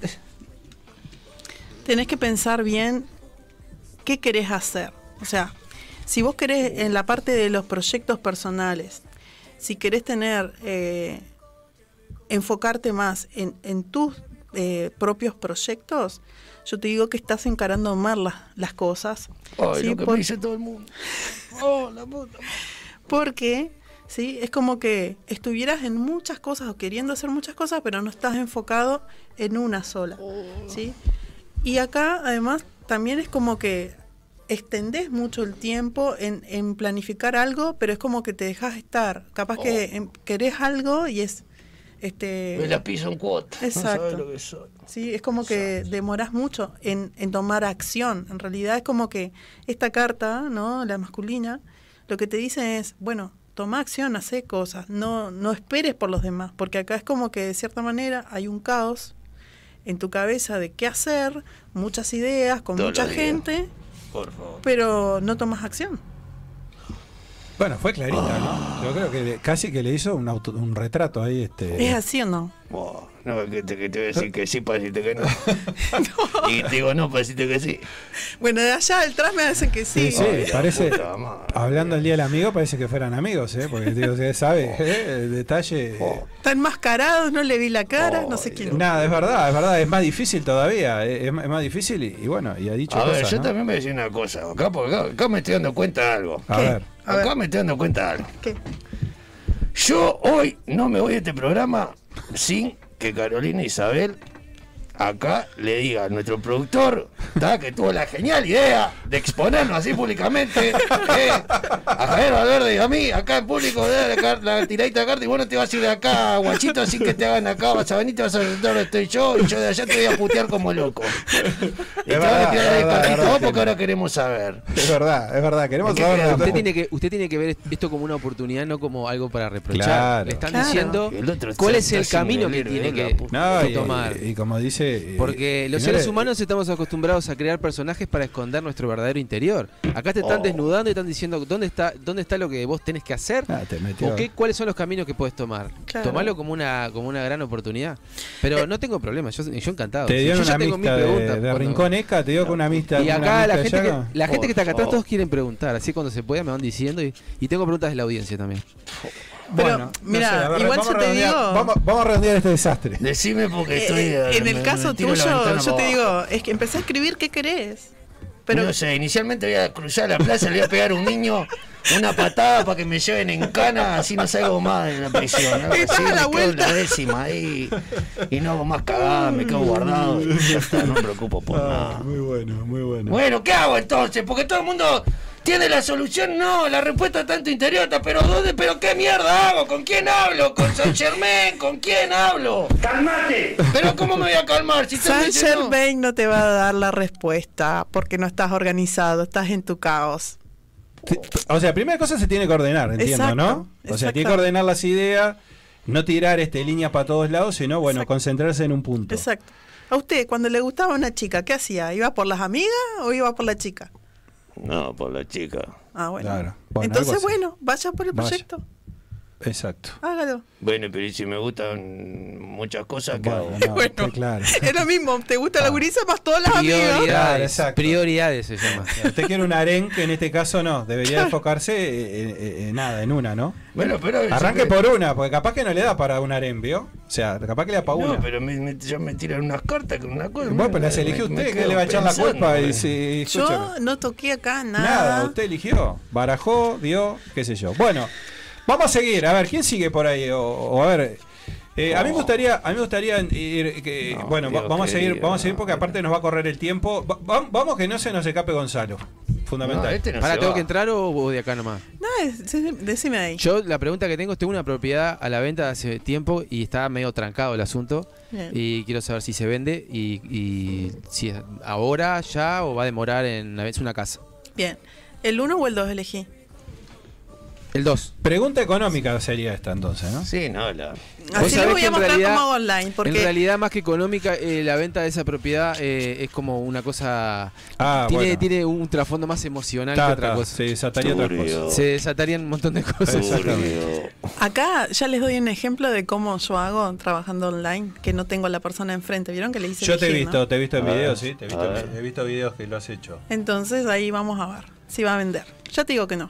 tenés que pensar bien qué querés hacer. O sea, si vos querés en la parte de los proyectos personales, si querés tener, eh, enfocarte más en, en tus eh, propios proyectos, yo te digo que estás encarando mal las, las cosas. Ay, ¿sí? lo que Por- me dice todo el mundo. [laughs] Oh, la puta. Porque, ¿sí? Es como que estuvieras en muchas cosas o queriendo hacer muchas cosas, pero no estás enfocado en una sola, ¿sí? Y acá, además, también es como que extendés mucho el tiempo en, en planificar algo, pero es como que te dejas estar. Capaz que em, querés algo y es... Este, Me la piso en cuota. No Exacto. sabes lo que soy. Sí, es como que demoras mucho en, en tomar acción. En realidad es como que esta carta, ¿no? La masculina, lo que te dice es, bueno, toma acción, hace cosas, no, no esperes por los demás, porque acá es como que de cierta manera hay un caos en tu cabeza de qué hacer, muchas ideas, con Todos mucha gente, Por favor. pero no tomas acción. Bueno, fue clarita, ¿no? Yo creo que le- casi que le hizo un, auto- un retrato ahí. Este, ¿Es así o no? Oh, no, que te, que te voy a decir que sí decirte que no. [laughs] Y te digo no decirte que sí. Bueno, de allá detrás me hacen que sí. Sí, sí, Ay, parece. puta. Hablando del día del amigo, parece que fueran amigos, ¿eh? Porque digo, usted sabe, ¿eh? el detalle. Oh. Está enmascarado, no le vi la cara, no sé quién. Nada, es verdad, es verdad, es más difícil todavía. Es, es más difícil y, y bueno, y ha dicho A ver, yo ¿no? también me decía una cosa. Acá, porque acá, acá me estoy dando cuenta de algo. A ¿Qué? ver, A acá ver. me estoy dando cuenta de algo. ¿Qué? Yo hoy no me voy de este programa sin que Carolina Isabel acá le diga a nuestro productor ¿tá? que tuvo la genial idea de exponernos así públicamente ¿eh? a Javier Valverde y a mí acá en público de la, la tiradita de carta y bueno te vas a ir de acá guachito así que te hagan acá vas a venir te vas a sentar donde estoy yo y yo de allá te voy a putear como loco y te van a tirar de vos porque ahora queremos saber es verdad, es verdad. Queremos ¿Qué saber Usted tiene, que, usted tiene que ver esto como una oportunidad, no como algo para reprochar. Claro. Le están Claro. diciendo cuál es el camino que tiene que, puta. No, que y, tomar. y como dice. Eh, Porque los seres humanos estamos acostumbrados a crear personajes para esconder nuestro verdadero interior. Acá te están Oh. desnudando y están diciendo dónde está, dónde está lo que vos tenés que hacer Ah, te metió. o qué, cuáles son los caminos que puedes tomar. Claro. Tomarlo como una, como una gran oportunidad. Pero no tengo problema, yo, yo encantado. Te yo una ya tengo mil amistad de, preguntas. de cuando- Rincón Eca, te dio con una amistad. y acá la gente, que, la gente que está acá atrás Oh. todos quieren preguntar, así cuando se pueda me van diciendo y, y tengo preguntas de la audiencia también. Pero, Bueno, no mira, sé, a ver, igual yo te digo- Vamos, vamos a redondear este desastre. decime porque Eh, estoy eh, en me- el me caso tuyo, yo te digo, es que empecé a escribir qué querés. Pero no sé, inicialmente voy a cruzar la plaza, le voy a pegar a un niño una patada para que me lleven en cana, así no salgo más de la prisión. Estás [laughs] así, a la me quedo en la décima ahí y no hago más cagada, me quedo guardado y ya está, no me preocupo por Ah, nada. muy bueno, muy bueno. Bueno, ¿qué hago entonces? Porque todo el mundo tiene la solución, no, la respuesta está en tu interior, pero ¿dónde? ¿Pero qué mierda hago? ¿Con quién hablo? ¿Con San [laughs] Germain? ¿Con quién hablo? ¡Cálmate! Pero ¿cómo me voy a calmar? Si San diciendo- Germain no te va a dar la respuesta porque no estás organizado, estás en tu caos. O sea, primera cosa se tiene que ordenar, entiendo, Exacto, ¿no? O sea, exacto. tiene que ordenar las ideas, no tirar este líneas para todos lados, sino, bueno, Exacto. concentrarse en un punto. Exacto. A usted, cuando le gustaba una chica, ¿qué hacía? ¿Iba por las amigas o iba por la chica? No, por la chica. Ah, bueno. Claro. Bueno, Entonces, bueno, vaya por el Vaya. proyecto. Exacto. Hágalo. Bueno, pero ¿y si me gustan muchas cosas, ¿qué hago? [laughs] Bueno, no, Bueno. claro. [laughs] Es lo mismo, te gusta la gurisa más todas las amigas. Prioridades, exacto. prioridades se llama. Usted quiere un harén que en este caso no, debería enfocarse en, en- en nada, en una, ¿no? Bueno, pero... Arranque siempre- por una, porque capaz que no le da para un harén, ¿vio? O sea, capaz que le da para una. No, pero me, me- ya me tiran unas cartas con una cosa. Bueno, pues las eligió usted, que le va a echar la culpa. Y eh. si, escúchame. Yo no toqué acá nada. Nada, usted eligió, barajó, dio, qué sé yo. Bueno, vamos a seguir. A ver, ¿quién sigue por ahí? O, o a ver. eh, a mí me gustaría, a mí me gustaría ir, que, No, bueno, Dios vamos a seguir, vamos a seguir porque aparte nos va a correr el tiempo. Va- va- vamos que no se nos escape Gonzalo, fundamental. No, este no ¿Para tengo va. que entrar o, o de acá nomás? No, es- es- decime ahí. Yo la pregunta que tengo es, tengo una propiedad a la venta hace tiempo y está medio trancado el asunto Bien. y quiero saber si se vende y, y si es ahora, ya o va a demorar en es una casa. Bien. ¿El 1 o el 2 elegí? El 2. Pregunta económica sería esta entonces, ¿no? Sí, no, la... Así les sabés voy que a en mostrar realidad- cómo hago online. Porque En realidad, más que económica, eh, la venta de esa propiedad eh, es como una cosa... Ah, tiene, bueno. tiene un trasfondo más emocional Ta, que otra ta, cosa. se desataría otra cosa. Se desatarían un montón de cosas. Acá ya les doy un ejemplo de cómo yo hago trabajando online, que no tengo a la persona enfrente. ¿Vieron que le hice Yo te he visto, no? te he visto en videos, sí, te he visto, he visto videos que lo has hecho. Entonces ahí vamos a ver si va a vender. Ya te digo que no.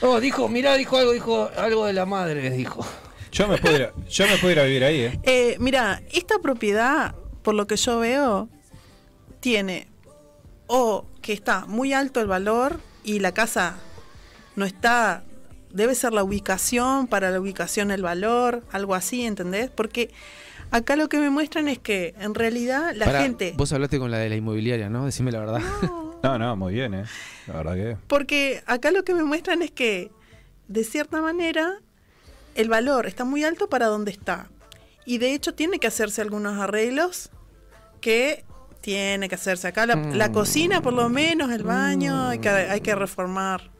Oh, dijo, mirá, dijo algo, dijo algo de la madre, dijo. Yo me puedo ir, yo me puedo ir a vivir ahí, ¿eh? Eh, mira, esta propiedad, por lo que yo veo, tiene o que está muy alto el valor y la casa no está, debe ser la ubicación, para la ubicación el valor, algo así, ¿entendés? Porque acá lo que me muestran es que en realidad la Pará, gente... Vos hablaste con la de la inmobiliaria, ¿no? Decime la verdad. No, no, muy bien, ¿eh? La verdad que... Porque acá lo que me muestran es que, de cierta manera, el valor está muy alto para donde está. Y de hecho tiene que hacerse algunos arreglos que tiene que hacerse acá. La, la cocina, por lo menos, el baño, hay, que, hay que reformar.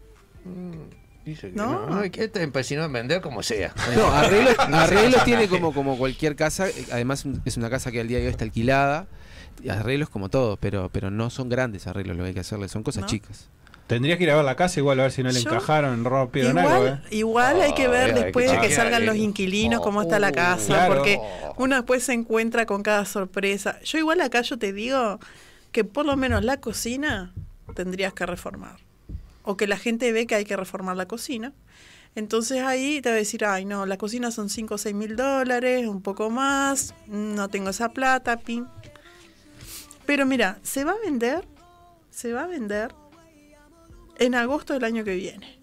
Dice que No. no, no, hay que empecinó en vender como sea. [laughs] No, arreglos, [laughs] arreglos tiene como, como cualquier casa. eh, Además, es una casa que al día de hoy está alquilada. Arreglos como todo, pero, pero no son grandes arreglos lo que hay que hacerle, son cosas ¿No? chicas. Tendrías que ir a ver la casa igual a ver si no le Yo- encajaron, rompieron algo, Igual, ¿eh? igual hay que ver después de que salgan los inquilinos cómo está la casa, claro. porque uno después se encuentra con cada sorpresa. Yo igual acá yo te digo que por lo menos la cocina tendrías que reformar. O que la gente ve que hay que reformar la cocina. Entonces ahí te va a decir, ay no, la cocina son 5 o 6 mil dólares, un poco más, no tengo esa plata, pin. Pero mira, se va a vender, se va a vender en agosto del año que viene.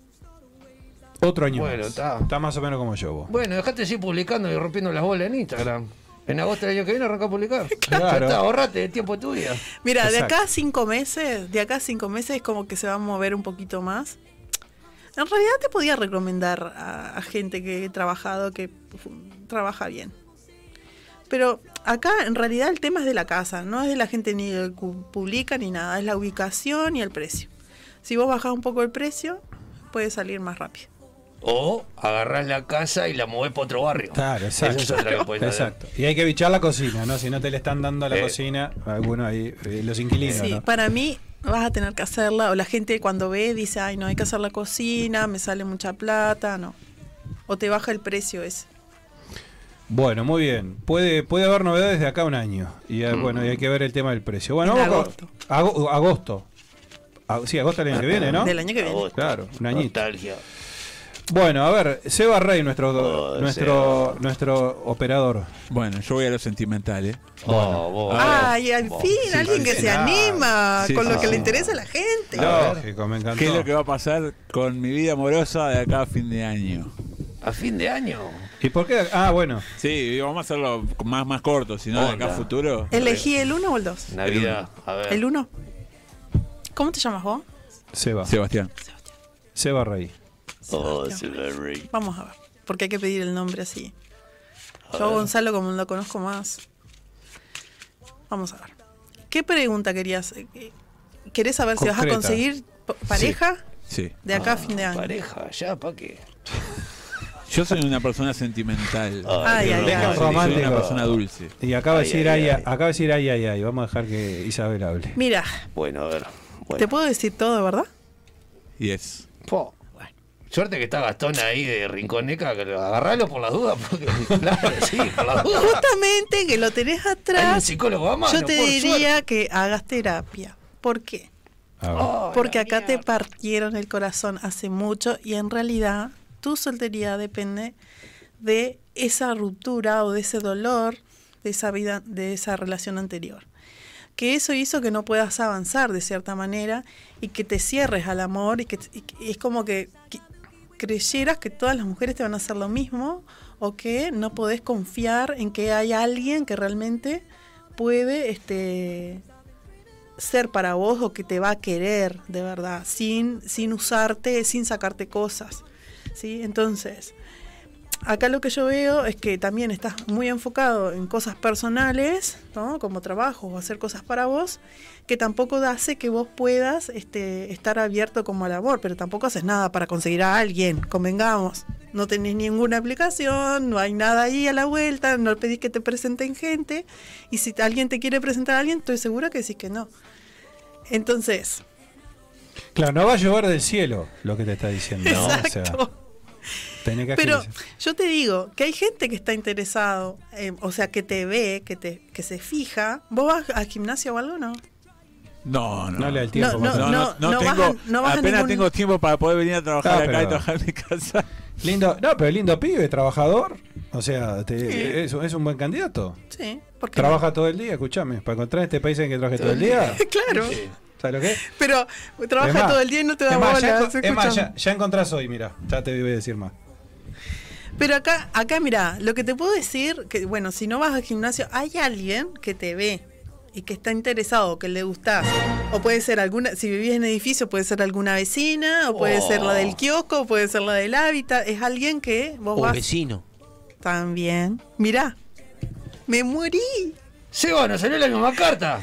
Otro año Bueno, más. está. Está más o menos como yo vos. Bueno, dejate de seguir publicando y rompiendo las bolas en Instagram. En agosto del año que viene arranca a publicar. [laughs] Claro. Ya está, ahorrate el tiempo de tu vida. Mira, de acá a cinco meses, de acá a cinco meses es como que se va a mover un poquito más. En realidad te podía recomendar a, a gente que he trabajado que trabaja bien. Pero acá en realidad el tema es de la casa, no es de la gente ni que publica ni nada, es la ubicación y el precio. Si vos bajás un poco el precio, puede salir más rápido. O agarrás la casa y la movés para otro barrio. Claro, exacto. Es que. Exacto. Y hay que bichar la cocina, ¿no? Si no te le están dando a la Eh. cocina, algunos ahí, eh, los inquilinos, Sí, ¿no? para mí vas a tener que hacerla, o la gente cuando ve dice, ay, no, hay que hacer la cocina, me sale mucha plata, no. O te baja el precio ese. Bueno, muy bien. Puede, puede haber novedades de acá a un año. Y eh, bueno, y hay que ver el tema del precio. Bueno, vamos agosto. con agosto. Ah, sí, agosto del año que viene, ¿no? Del año que viene. Agosto. Claro, un añito. Nostalgia. Bueno, a ver, Seba Rey, nuestro Oh, nuestro Seba. nuestro operador. Bueno, yo voy a lo sentimental, ¿eh? Oh, vos. Ay, al fin, alguien que se nada. anima Sí, con sí, lo que sí. le interesa a la gente. Lógico, me encantó. ¿Qué es lo que va a pasar con mi vida amorosa de acá a fin de año? A fin de año. ¿Y por qué? Ah, bueno. Sí, vamos a hacerlo más, más corto, si no, de acá a futuro. ¿Elegí el 1 o el 2? Navidad. A ver. El 1. ¿Cómo te llamas vos? Seba. Sebastián. Seba Rey. Oh, Sebastián. Silver Ray. Vamos a ver, porque hay que pedir el nombre así. Yo a Gonzalo como lo conozco más. Vamos a ver. ¿Qué pregunta querías? Eh, ¿Querés saber si vas a conseguir pareja Sí. de acá a fin de año? Pareja, ya, ¿para qué? Yo soy una persona sentimental. Ay, ay, Deja ay. Soy una persona dulce. Y acaba de decir ay, ay, ay. acaba de decir ay, ay, ay. Vamos a dejar que Isabel hable. Mira, Bueno, a ver. Bueno. ¿te puedo decir todo, verdad? Y es. Po. Suerte que está Gastón ahí de Rinconeca, que lo agarralo por las dudas, porque [laughs] claro, sí, por las dudas. Justamente que lo tenés Hay un atrás, psicólogo a mano, yo te diría que hagas terapia. ¿Por qué? Suerte. Porque Oh, acá te partieron el corazón hace mucho y en realidad tu soltería depende de esa ruptura o de ese dolor de esa vida, de esa relación anterior. Que eso hizo que no puedas avanzar de cierta manera y que te cierres al amor y que, es como que, que creyeras que todas las mujeres te van a hacer lo mismo o que no podés confiar en que hay alguien que realmente puede este, ser para vos o que te va a querer de verdad, sin, sin usarte, sin sacarte cosas. ¿Sí? Entonces, acá lo que yo veo es que también estás muy enfocado en cosas personales, ¿no? como trabajo o hacer cosas para vos, que tampoco hace que vos puedas este, estar abierto como al amor, pero tampoco haces nada para conseguir a alguien, convengamos. No tenés ninguna aplicación, no hay nada ahí a la vuelta, no pedís que te presenten gente, y si alguien te quiere presentar a alguien, estoy segura que decís que no. Entonces, Claro, no va a llover del cielo lo que te está diciendo. ¿no? O sea, exacto. Tenés que Pero yo te digo que hay gente que está interesado, eh, o sea, que te ve, que te que se fija. ¿Vos vas al gimnasio o algo no? No, no. No le da el tiempo. No, No, no, no no vas tengo, apenas ningún- tengo tiempo para poder venir a trabajar acá pero- y trabajar en mi casa. Lindo, no, pero lindo pibe, trabajador. O sea, te- es, es un buen candidato. Sí, porque Trabaja todo el día, escúchame. Para encontrar este país en que trabaje todo el día. [laughs] claro. ¿Sabes lo que es? Pero Es trabaja más, todo el día y no te da ya bola. enco- ¿se es más, ya, ya encontrás hoy, mira. Ya te voy a decir más. Pero acá, acá mira, lo que te puedo decir, que bueno, si no vas al gimnasio, hay alguien que te ve y que está interesado, que le gusta. O puede ser alguna, si vivís en edificio, puede ser alguna vecina, o puede ser la del kiosco, o puede ser la del hábitat. Es alguien que vos O vas vecino. también. Mirá, me morí. Seba, nos salió la misma carta.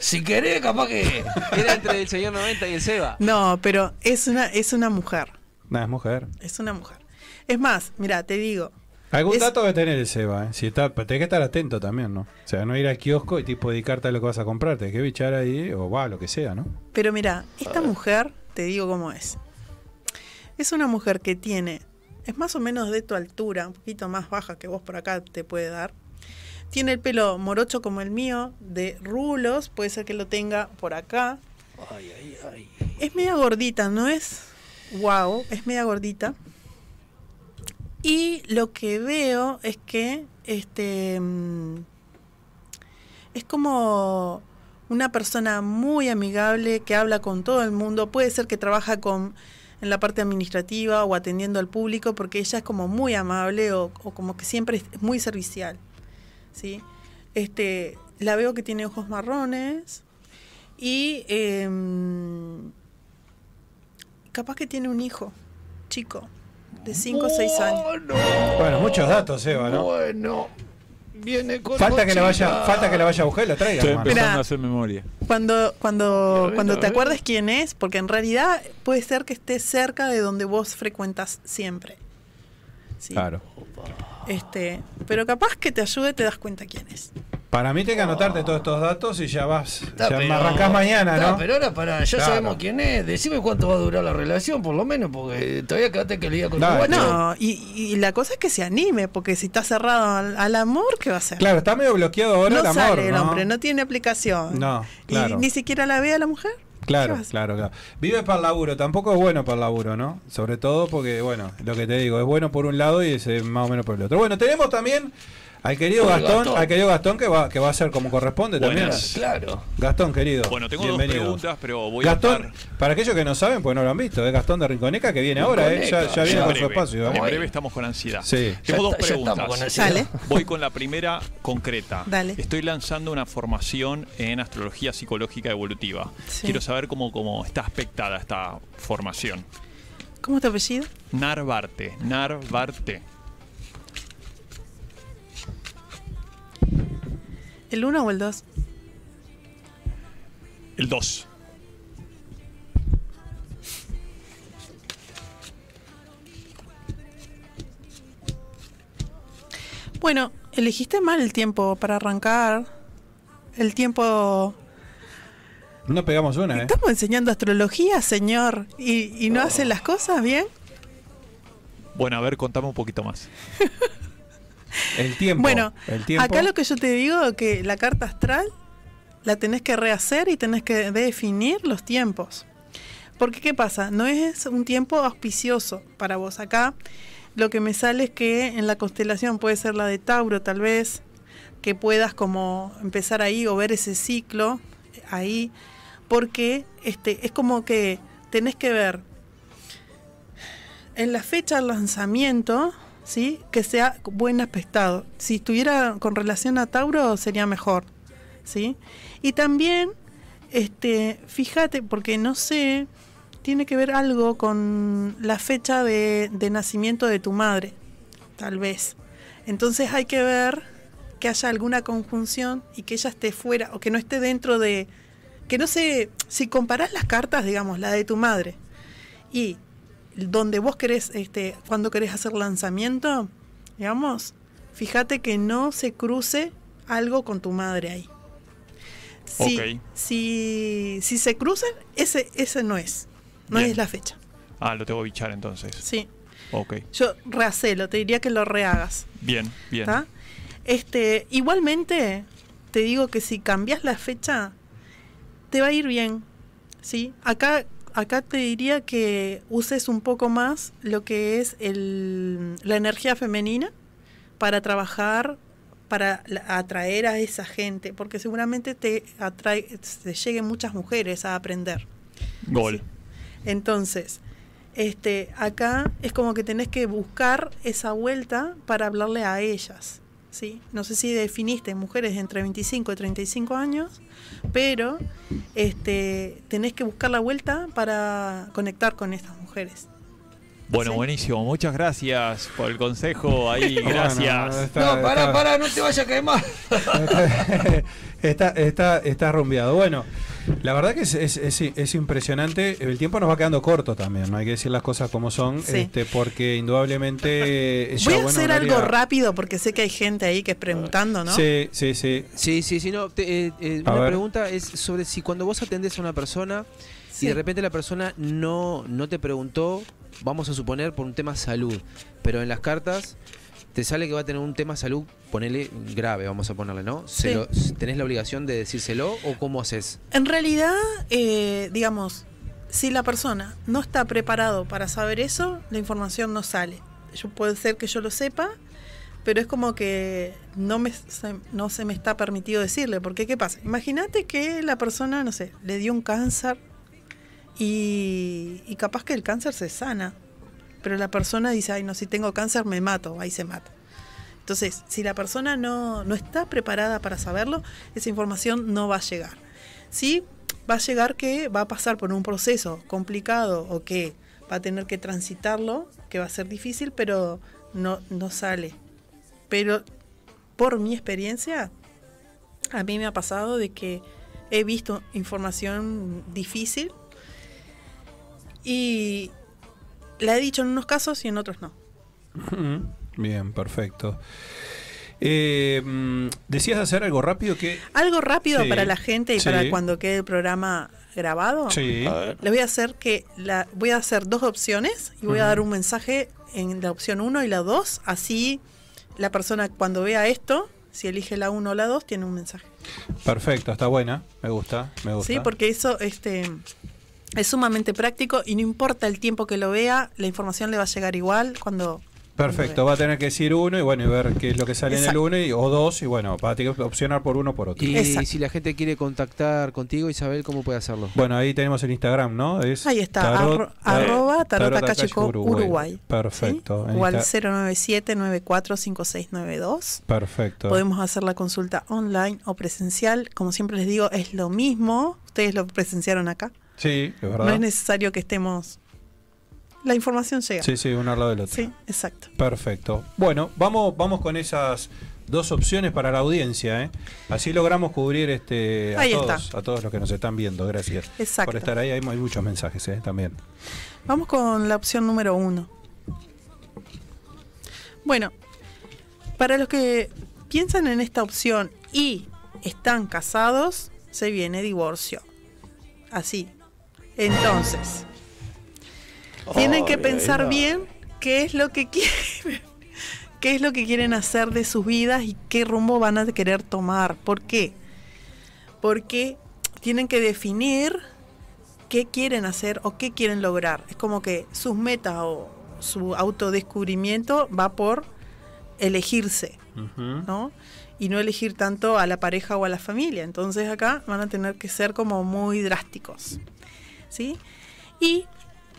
Si querés, capaz que. Era entre el señor 90 y el Seba. No, pero es una, es una mujer. Nada, es mujer. Es una mujer. Es más, mira, te digo, Algún Es- dato debe tener el Seba, ¿eh? Si está, pero tenés que estar atento también, ¿no? O sea, no ir al kiosco y tipo dedicarte a lo que vas a comprar. Tenés que bichar ahí o va, lo que sea, ¿no? Pero mira, esta mujer, te digo cómo es. Es una mujer que tiene, es más o menos de tu altura, un poquito más baja que vos por acá te puede dar. Tiene el pelo morocho como el mío, de rulos, puede ser que lo tenga por acá. Es media gordita, no es wow, es media gordita. Y lo que veo es que este mm, es como una persona muy amigable que habla con todo el mundo. Puede ser que trabaja con en la parte administrativa o atendiendo al público porque ella es como muy amable o, como que siempre es muy servicial. ¿sí? Este, la veo que tiene ojos marrones y em, capaz que tiene un hijo chico de 5 o 6 años. Bueno, muchos datos, Seba, ¿no? Bueno, viene con Falta que la vaya, falta que la vaya a buscar y la traiga, Estoy empezando Mirá. a hacer memoria. Cuando, cuando, cuando te acuerdes quién es, porque en realidad puede ser que esté cerca de donde vos frecuentas siempre. ¿sí? Claro. Este, pero capaz que te ayude, te das cuenta quién es. Para mí, tenés que anotarte todos estos datos y ya vas. Está, ya pero- me arrancás mañana, está, ¿no? pero ahora para, ya Claro. sabemos quién es. Decime cuánto va a durar la relación, por lo menos, porque todavía quedaste que liga con Dale. tu guacho. No, y, y la cosa es que se anime, porque si está cerrado al, al amor, ¿qué va a hacer? Claro, está medio bloqueado ahora no el amor, sale el ¿no? hombre, no tiene aplicación. No, claro. Y ni siquiera la ve a la mujer. ¿Qué Claro, claro, claro. Vive para el laburo, tampoco es bueno para el laburo, ¿no? Sobre todo porque, bueno, lo que te digo, es bueno por un lado y es más o menos por el otro. Bueno, tenemos también al querido Gastón, Gastón. al querido Gastón que va, que va a ser como corresponde también. Claro. Gastón, querido. Bueno, tengo bienvenido. dos preguntas, pero voy a Gastón, para aquellos que no saben, pues no lo han visto, es Gastón de Rinconeca que viene ahora, ¿eh? Ya, viene en con su espacio. ¿eh? En breve estamos con ansiedad. Sí. Tengo dos está- preguntas. con. Voy con la primera concreta. Dale. Estoy lanzando una formación en astrología psicológica evolutiva. Sí. Quiero saber cómo, cómo está aspectada esta formación. ¿Cómo es tu apellido? Narvarte, Narvarte. ¿El 1 o el 2? El 2. Bueno, elegiste mal el tiempo para arrancar. El tiempo... No pegamos una, ¿eh? Estamos enseñando astrología, señor, y, y no hace las cosas bien. Bueno, a ver, contame un poquito más. [laughs] El tiempo. Bueno, el tiempo. acá lo que yo te digo es que la carta astral la tenés que rehacer y tenés que definir los tiempos. Porque ¿qué pasa? No es un tiempo auspicioso para vos. Acá lo que me sale es que en la constelación puede ser la de Tauro tal vez, que puedas como empezar ahí o ver ese ciclo ahí, porque este, es como que tenés que ver en la fecha del lanzamiento, ¿sí? que sea buen aspectado. Si estuviera con relación a Tauro sería mejor. ¿sí? Y también, este, fíjate, porque no sé, tiene que ver algo con la fecha de, de nacimiento de tu madre, tal vez. Entonces hay que ver que haya alguna conjunción y que ella esté fuera o que no esté dentro de... Que no sé, si comparás las cartas, digamos, la de tu madre y donde vos querés, este, cuando querés hacer lanzamiento, digamos, fíjate que no se cruce algo con tu madre ahí. Si, Ok. si, si se cruzan, ese, ese no es. No Bien. es la fecha. Ah, lo tengo que bichar entonces. Sí. Ok. Yo rehacelo, te diría que lo rehagas. Bien, bien. ¿tá? Este, igualmente, te digo que si cambias la fecha, te va a ir bien. ¿sí? Acá, acá te diría que uses un poco más lo que es el, la energía femenina para trabajar, para atraer a esa gente, porque seguramente te atrae, te lleguen muchas mujeres a aprender. Gol. Entonces, este, acá es como que tenés que buscar esa vuelta para hablarle a ellas. ¿Sí? No sé si definiste mujeres entre 25 y 35 años, pero este, tenés que buscar la vuelta para conectar con estas mujeres. Bueno, Sí. buenísimo. Muchas gracias por el consejo ahí. [laughs] Bueno, Gracias. está- no, pará, está- pará, no te vayas a quemar. [laughs] está, está, está rumbeado. Bueno, la verdad que es, es, es- es impresionante. El tiempo nos va quedando corto también, no hay que decir las cosas como son, Sí. este, porque indudablemente. Voy a bueno hacer algo rápido porque sé que hay gente ahí que es preguntando, ¿no? Sí, sí, sí. Sí, sí, sí, no. te- eh, eh, una ver. pregunta es sobre si cuando vos atendés a una persona Sí. y de repente la persona no, no te preguntó, vamos a suponer por un tema salud, pero en las cartas te sale que va a tener un tema salud, ponele grave, vamos a ponerle, ¿no? Se Sí. lo- ¿Tenés la obligación de decírselo o cómo haces? En realidad, eh, digamos, si la persona no está preparado para saber eso, la información no sale. Yo puede ser que yo lo sepa, pero es como que no me se, no se me está permitido decirle, porque qué pasa? Imagínate que la persona, no sé, le dio un cáncer y, y capaz que el cáncer se sana, pero la persona dice, ay no, si tengo cáncer me mato, ahí se mata. Entonces, si la persona no, no está preparada para saberlo, esa información no va a llegar. Sí, va a llegar que va a pasar por un proceso complicado o que va a tener que transitarlo, que va a ser difícil, pero no, no sale. Pero por mi experiencia, a mí me ha pasado de que he visto información difícil y la he dicho en unos casos y en otros no. Bien, perfecto. Eh, mm, decías hacer algo rápido que. Algo rápido Sí, para la gente y sí. para cuando quede el programa grabado. Sí. Le voy a hacer que la, voy a hacer dos opciones y voy a dar un mensaje en la opción 1 y la 2. Así la persona cuando vea esto, si elige la 1 o la 2, tiene un mensaje. Perfecto, está buena. Me gusta, me gusta. Sí, porque eso este, es sumamente práctico y no importa el tiempo que lo vea, la información le va a llegar igual cuando... Perfecto, va a tener que decir uno y bueno, y ver qué es lo que sale en el uno y, o dos y bueno, va a tener que opcionar por uno o por otro. Y si la gente quiere contactar contigo, Isabel, ¿cómo puede hacerlo? Bueno, ahí tenemos el Instagram, ¿no? Es Ahí está, tarot- arro- arroba tarot tarot Akashiko Uruguay. Perfecto. ¿sí? O al Insta- 097-945692. Perfecto. Podemos hacer la consulta online o presencial. Como siempre les digo, es lo mismo. Ustedes lo presenciaron acá. Sí, es verdad. No es necesario que estemos. La información llega. Sí, sí, uno al lado del otro. Sí, exacto. Perfecto. Bueno, vamos, vamos con esas dos opciones para la audiencia, ¿eh? Así logramos cubrir este a Ahí todos, está. a todos los que nos están viendo. Gracias Exacto. por estar ahí. Hay, hay muchos mensajes, ¿eh? También. Vamos con la opción número uno. Bueno, para los que piensan en esta opción y están casados, se viene divorcio. Así. Entonces, tienen que pensar bien qué es lo que quieren, [laughs] qué es lo que quieren hacer de sus vidas y qué rumbo van a querer tomar. ¿Por qué? Porque tienen que definir qué quieren hacer o qué quieren lograr. Es como que sus metas o su autodescubrimiento va por elegirse, ¿no? Y no elegir tanto a la pareja o a la familia. Entonces acá van a tener que ser como muy drásticos, ¿sí? Y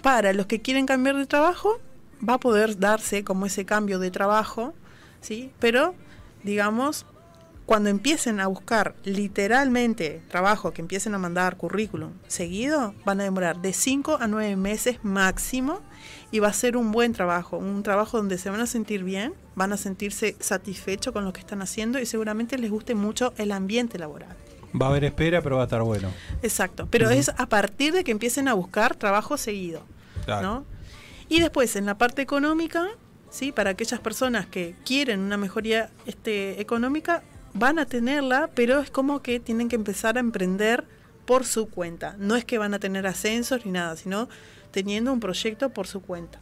para los que quieren cambiar de trabajo, va a poder darse como ese cambio de trabajo, ¿sí? Pero, digamos, cuando empiecen a buscar literalmente trabajo, que empiecen a mandar currículum seguido, van a demorar de 5 a 9 meses máximo y va a ser un buen trabajo, un trabajo donde se van a sentir bien, van a sentirse satisfechos con lo que están haciendo y seguramente les guste mucho el ambiente laboral. Va a haber espera, pero va a estar bueno. Exacto, pero es a partir de que empiecen a buscar trabajo seguido, Claro. ¿no? Y después en la parte económica, sí, para aquellas personas que quieren una mejoría este, económica, van a tenerla, pero es como que tienen que empezar a emprender por su cuenta. No es que van a tener ascensos ni nada, sino teniendo un proyecto por su cuenta.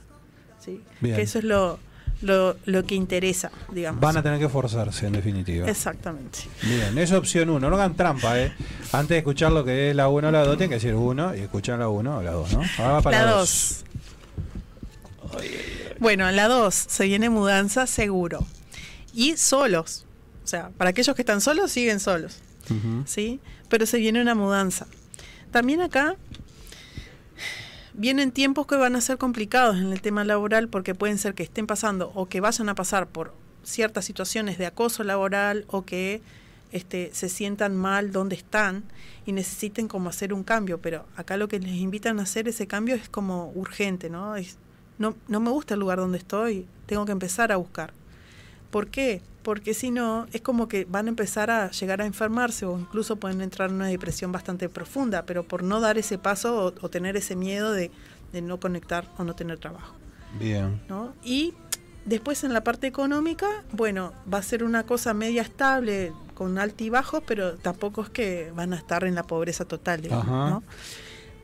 ¿sí? Que eso es lo, lo, lo que interesa, digamos. Van a tener que forzarse, en definitiva. Exactamente. Bien, es opción uno. No hagan trampa, ¿eh? Antes de escuchar lo que es la 1 o la 2, tienen que decir 1 y escuchar la 1 o la 2, ¿no? Ahora va para La la 2. Bueno, la 2 se viene mudanza seguro. Y solos. O sea, para aquellos que están solos, siguen solos. ¿Sí? Pero se viene una mudanza. También acá vienen tiempos que van a ser complicados en el tema laboral porque pueden ser que estén pasando o que vayan a pasar por ciertas situaciones de acoso laboral o que este, se sientan mal donde están y necesiten como hacer un cambio, pero acá lo que les invitan a hacer ese cambio es como urgente, ¿no? Es, no, no me gusta el lugar donde estoy, tengo que empezar a buscar. ¿Por qué? Porque si no, es como que van a empezar a llegar a enfermarse o incluso pueden entrar en una depresión bastante profunda, pero por no dar ese paso o, o tener ese miedo de, de no conectar o no tener trabajo. Bien. ¿no? Y después en la parte económica, bueno, va a ser una cosa media estable, con altibajos, pero tampoco es que van a estar en la pobreza total, digamos, Ajá. ¿no?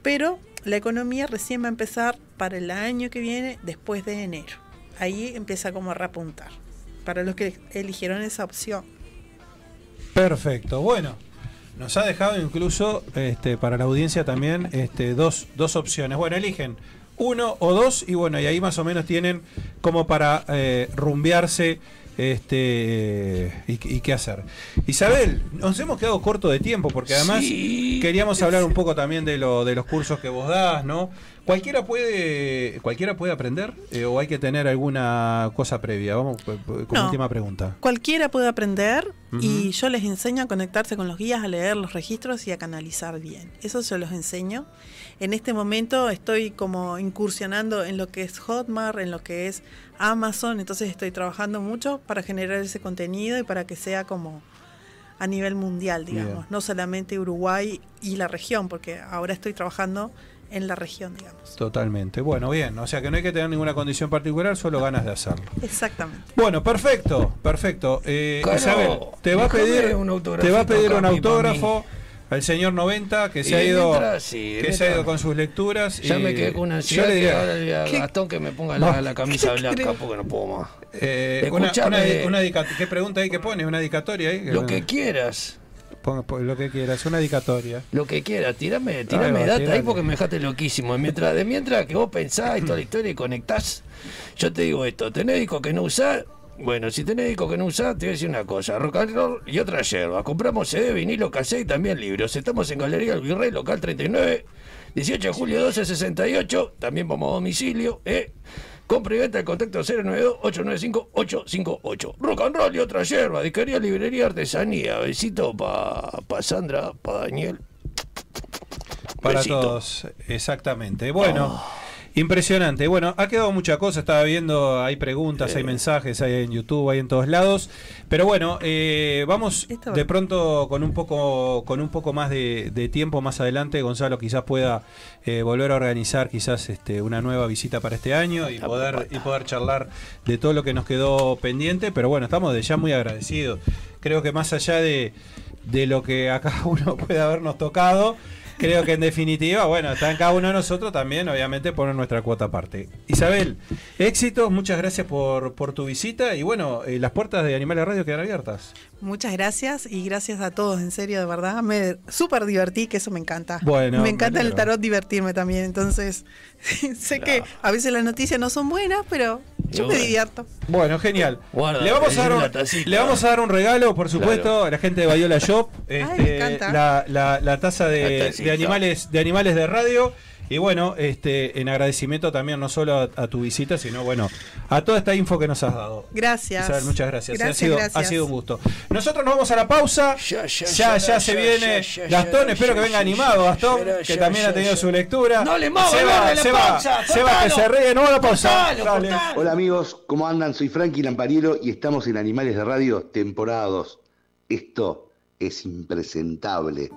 Pero la economía recién va a empezar para el año que viene, después de enero. Ahí empieza como a repuntar, para los que eligieron esa opción. Perfecto. Bueno, nos ha dejado incluso este, para la audiencia también este, dos, dos opciones. Bueno, eligen uno o dos y bueno, y ahí más o menos tienen como para eh, rumbearse este y, y qué hacer. Isabel, nos hemos quedado corto de tiempo porque además Sí. queríamos hablar un poco también de lo de los cursos que vos das, ¿no? Cualquiera puede cualquiera puede aprender eh, o hay que tener alguna cosa previa. Vamos eh, con No. última pregunta. Cualquiera puede aprender y Ujú. yo les enseño a conectarse con los guías, a leer los registros y a canalizar bien. Eso yo los enseño. En este momento estoy como incursionando en lo que es Hotmart, en lo que es Amazon, entonces estoy trabajando mucho para generar ese contenido y para que sea como a nivel mundial, digamos, Bien. no solamente Uruguay y la región, porque ahora estoy trabajando en la región, digamos. Totalmente. Bueno, bien. O sea que no hay que tener ninguna condición particular, solo ganas de hacerlo. Exactamente. Bueno, perfecto, perfecto. Eh, Isabel, te va a pedir un te va a pedir un autógrafo al señor 90 que se ha ido mientras, sí, que se ha ido con sus lecturas. Ya y me quedé con una yo ansiedad le que diría, ahora le digo a ¿Qué- Gastón que me ponga la, camisa ¿Qué blanca cree? porque no puedo más. eh, una, una- ¿Qué pregunta ahí que pone? ¿Una dedicatoria ahí? Lo que quieras. Ponga- lo que quieras, una dedicatoria. Lo que quieras, tirame, tirame data ahí porque me dejaste loquísimo. Mientras, de mientras que vos pensás y toda la [clears throat] historia y conectás, yo te digo esto, tenés disco que no usás, bueno, si tenés disco que no usás, te voy a decir una cosa, rock and roll y otra yerba. Compramos CD, vinilo, cassette y también libros. Estamos en Galería El Virrey, local 39, 18 de julio 1268, también vamos a domicilio, eh. Compra y venta al contacto 092-895-858. Rock and roll y otra yerba. Disquería, librería, artesanía. Besito para pa Sandra, para Daniel. Para Besito. todos, exactamente. Bueno, impresionante. Bueno, ha quedado mucha cosa. Estaba viendo, hay preguntas, hay mensajes, hay en YouTube, hay en todos lados. Pero bueno, eh, vamos de pronto con un poco, con un poco más de, de tiempo más adelante. Gonzalo quizás pueda eh, volver a organizar quizás este, una nueva visita para este año y poder, y poder charlar de todo lo que nos quedó pendiente. Pero bueno, estamos de ya muy agradecidos. Creo que más allá de, de lo que a cada [laughs] uno puede habernos tocado. Creo que en definitiva, bueno, está en cada uno de nosotros también, obviamente, poner nuestra cuota aparte. Isabel, éxitos, muchas gracias por, por tu visita y bueno, eh, las puertas de Animales Radio quedan abiertas. Muchas gracias y gracias a todos, en serio, de verdad. Me súper divertí, que eso me encanta. Bueno, me me encanta el tarot divertirme también. Entonces, [laughs] sé que a veces las noticias no son buenas, pero yo me bueno. divierto. Bueno, genial. Guarda, le, vamos a dar un, tacita. le vamos a dar un regalo, por supuesto, Claro. a la gente de Bayola Shop. me este, encanta. la, la- la taza de, La tacita. de animales, de animales de radio. Y bueno, este, en agradecimiento también no solo a, a tu visita, sino bueno, a toda esta info que nos has dado. Gracias. Isabel, muchas gracias. Gracias, ha, sido, gracias. ha sido un gusto. Nosotros nos vamos a la pausa. Ya, ya, Ya, ya, ya, se ya, viene ya, ya, Gastón. ya, espero ya, que venga ya, animado, Gastón, ya, que también ya, ha tenido ya. su lectura. No le muevas, Seba, dale la Seba, pausa, Seba, que se ríe, no la pausa. Cortalo, Dale. cortalo. Hola amigos, ¿cómo andan? Soy Frankie Lampariero y estamos en Animales de Radio, temporada 2. Esto es impresentable.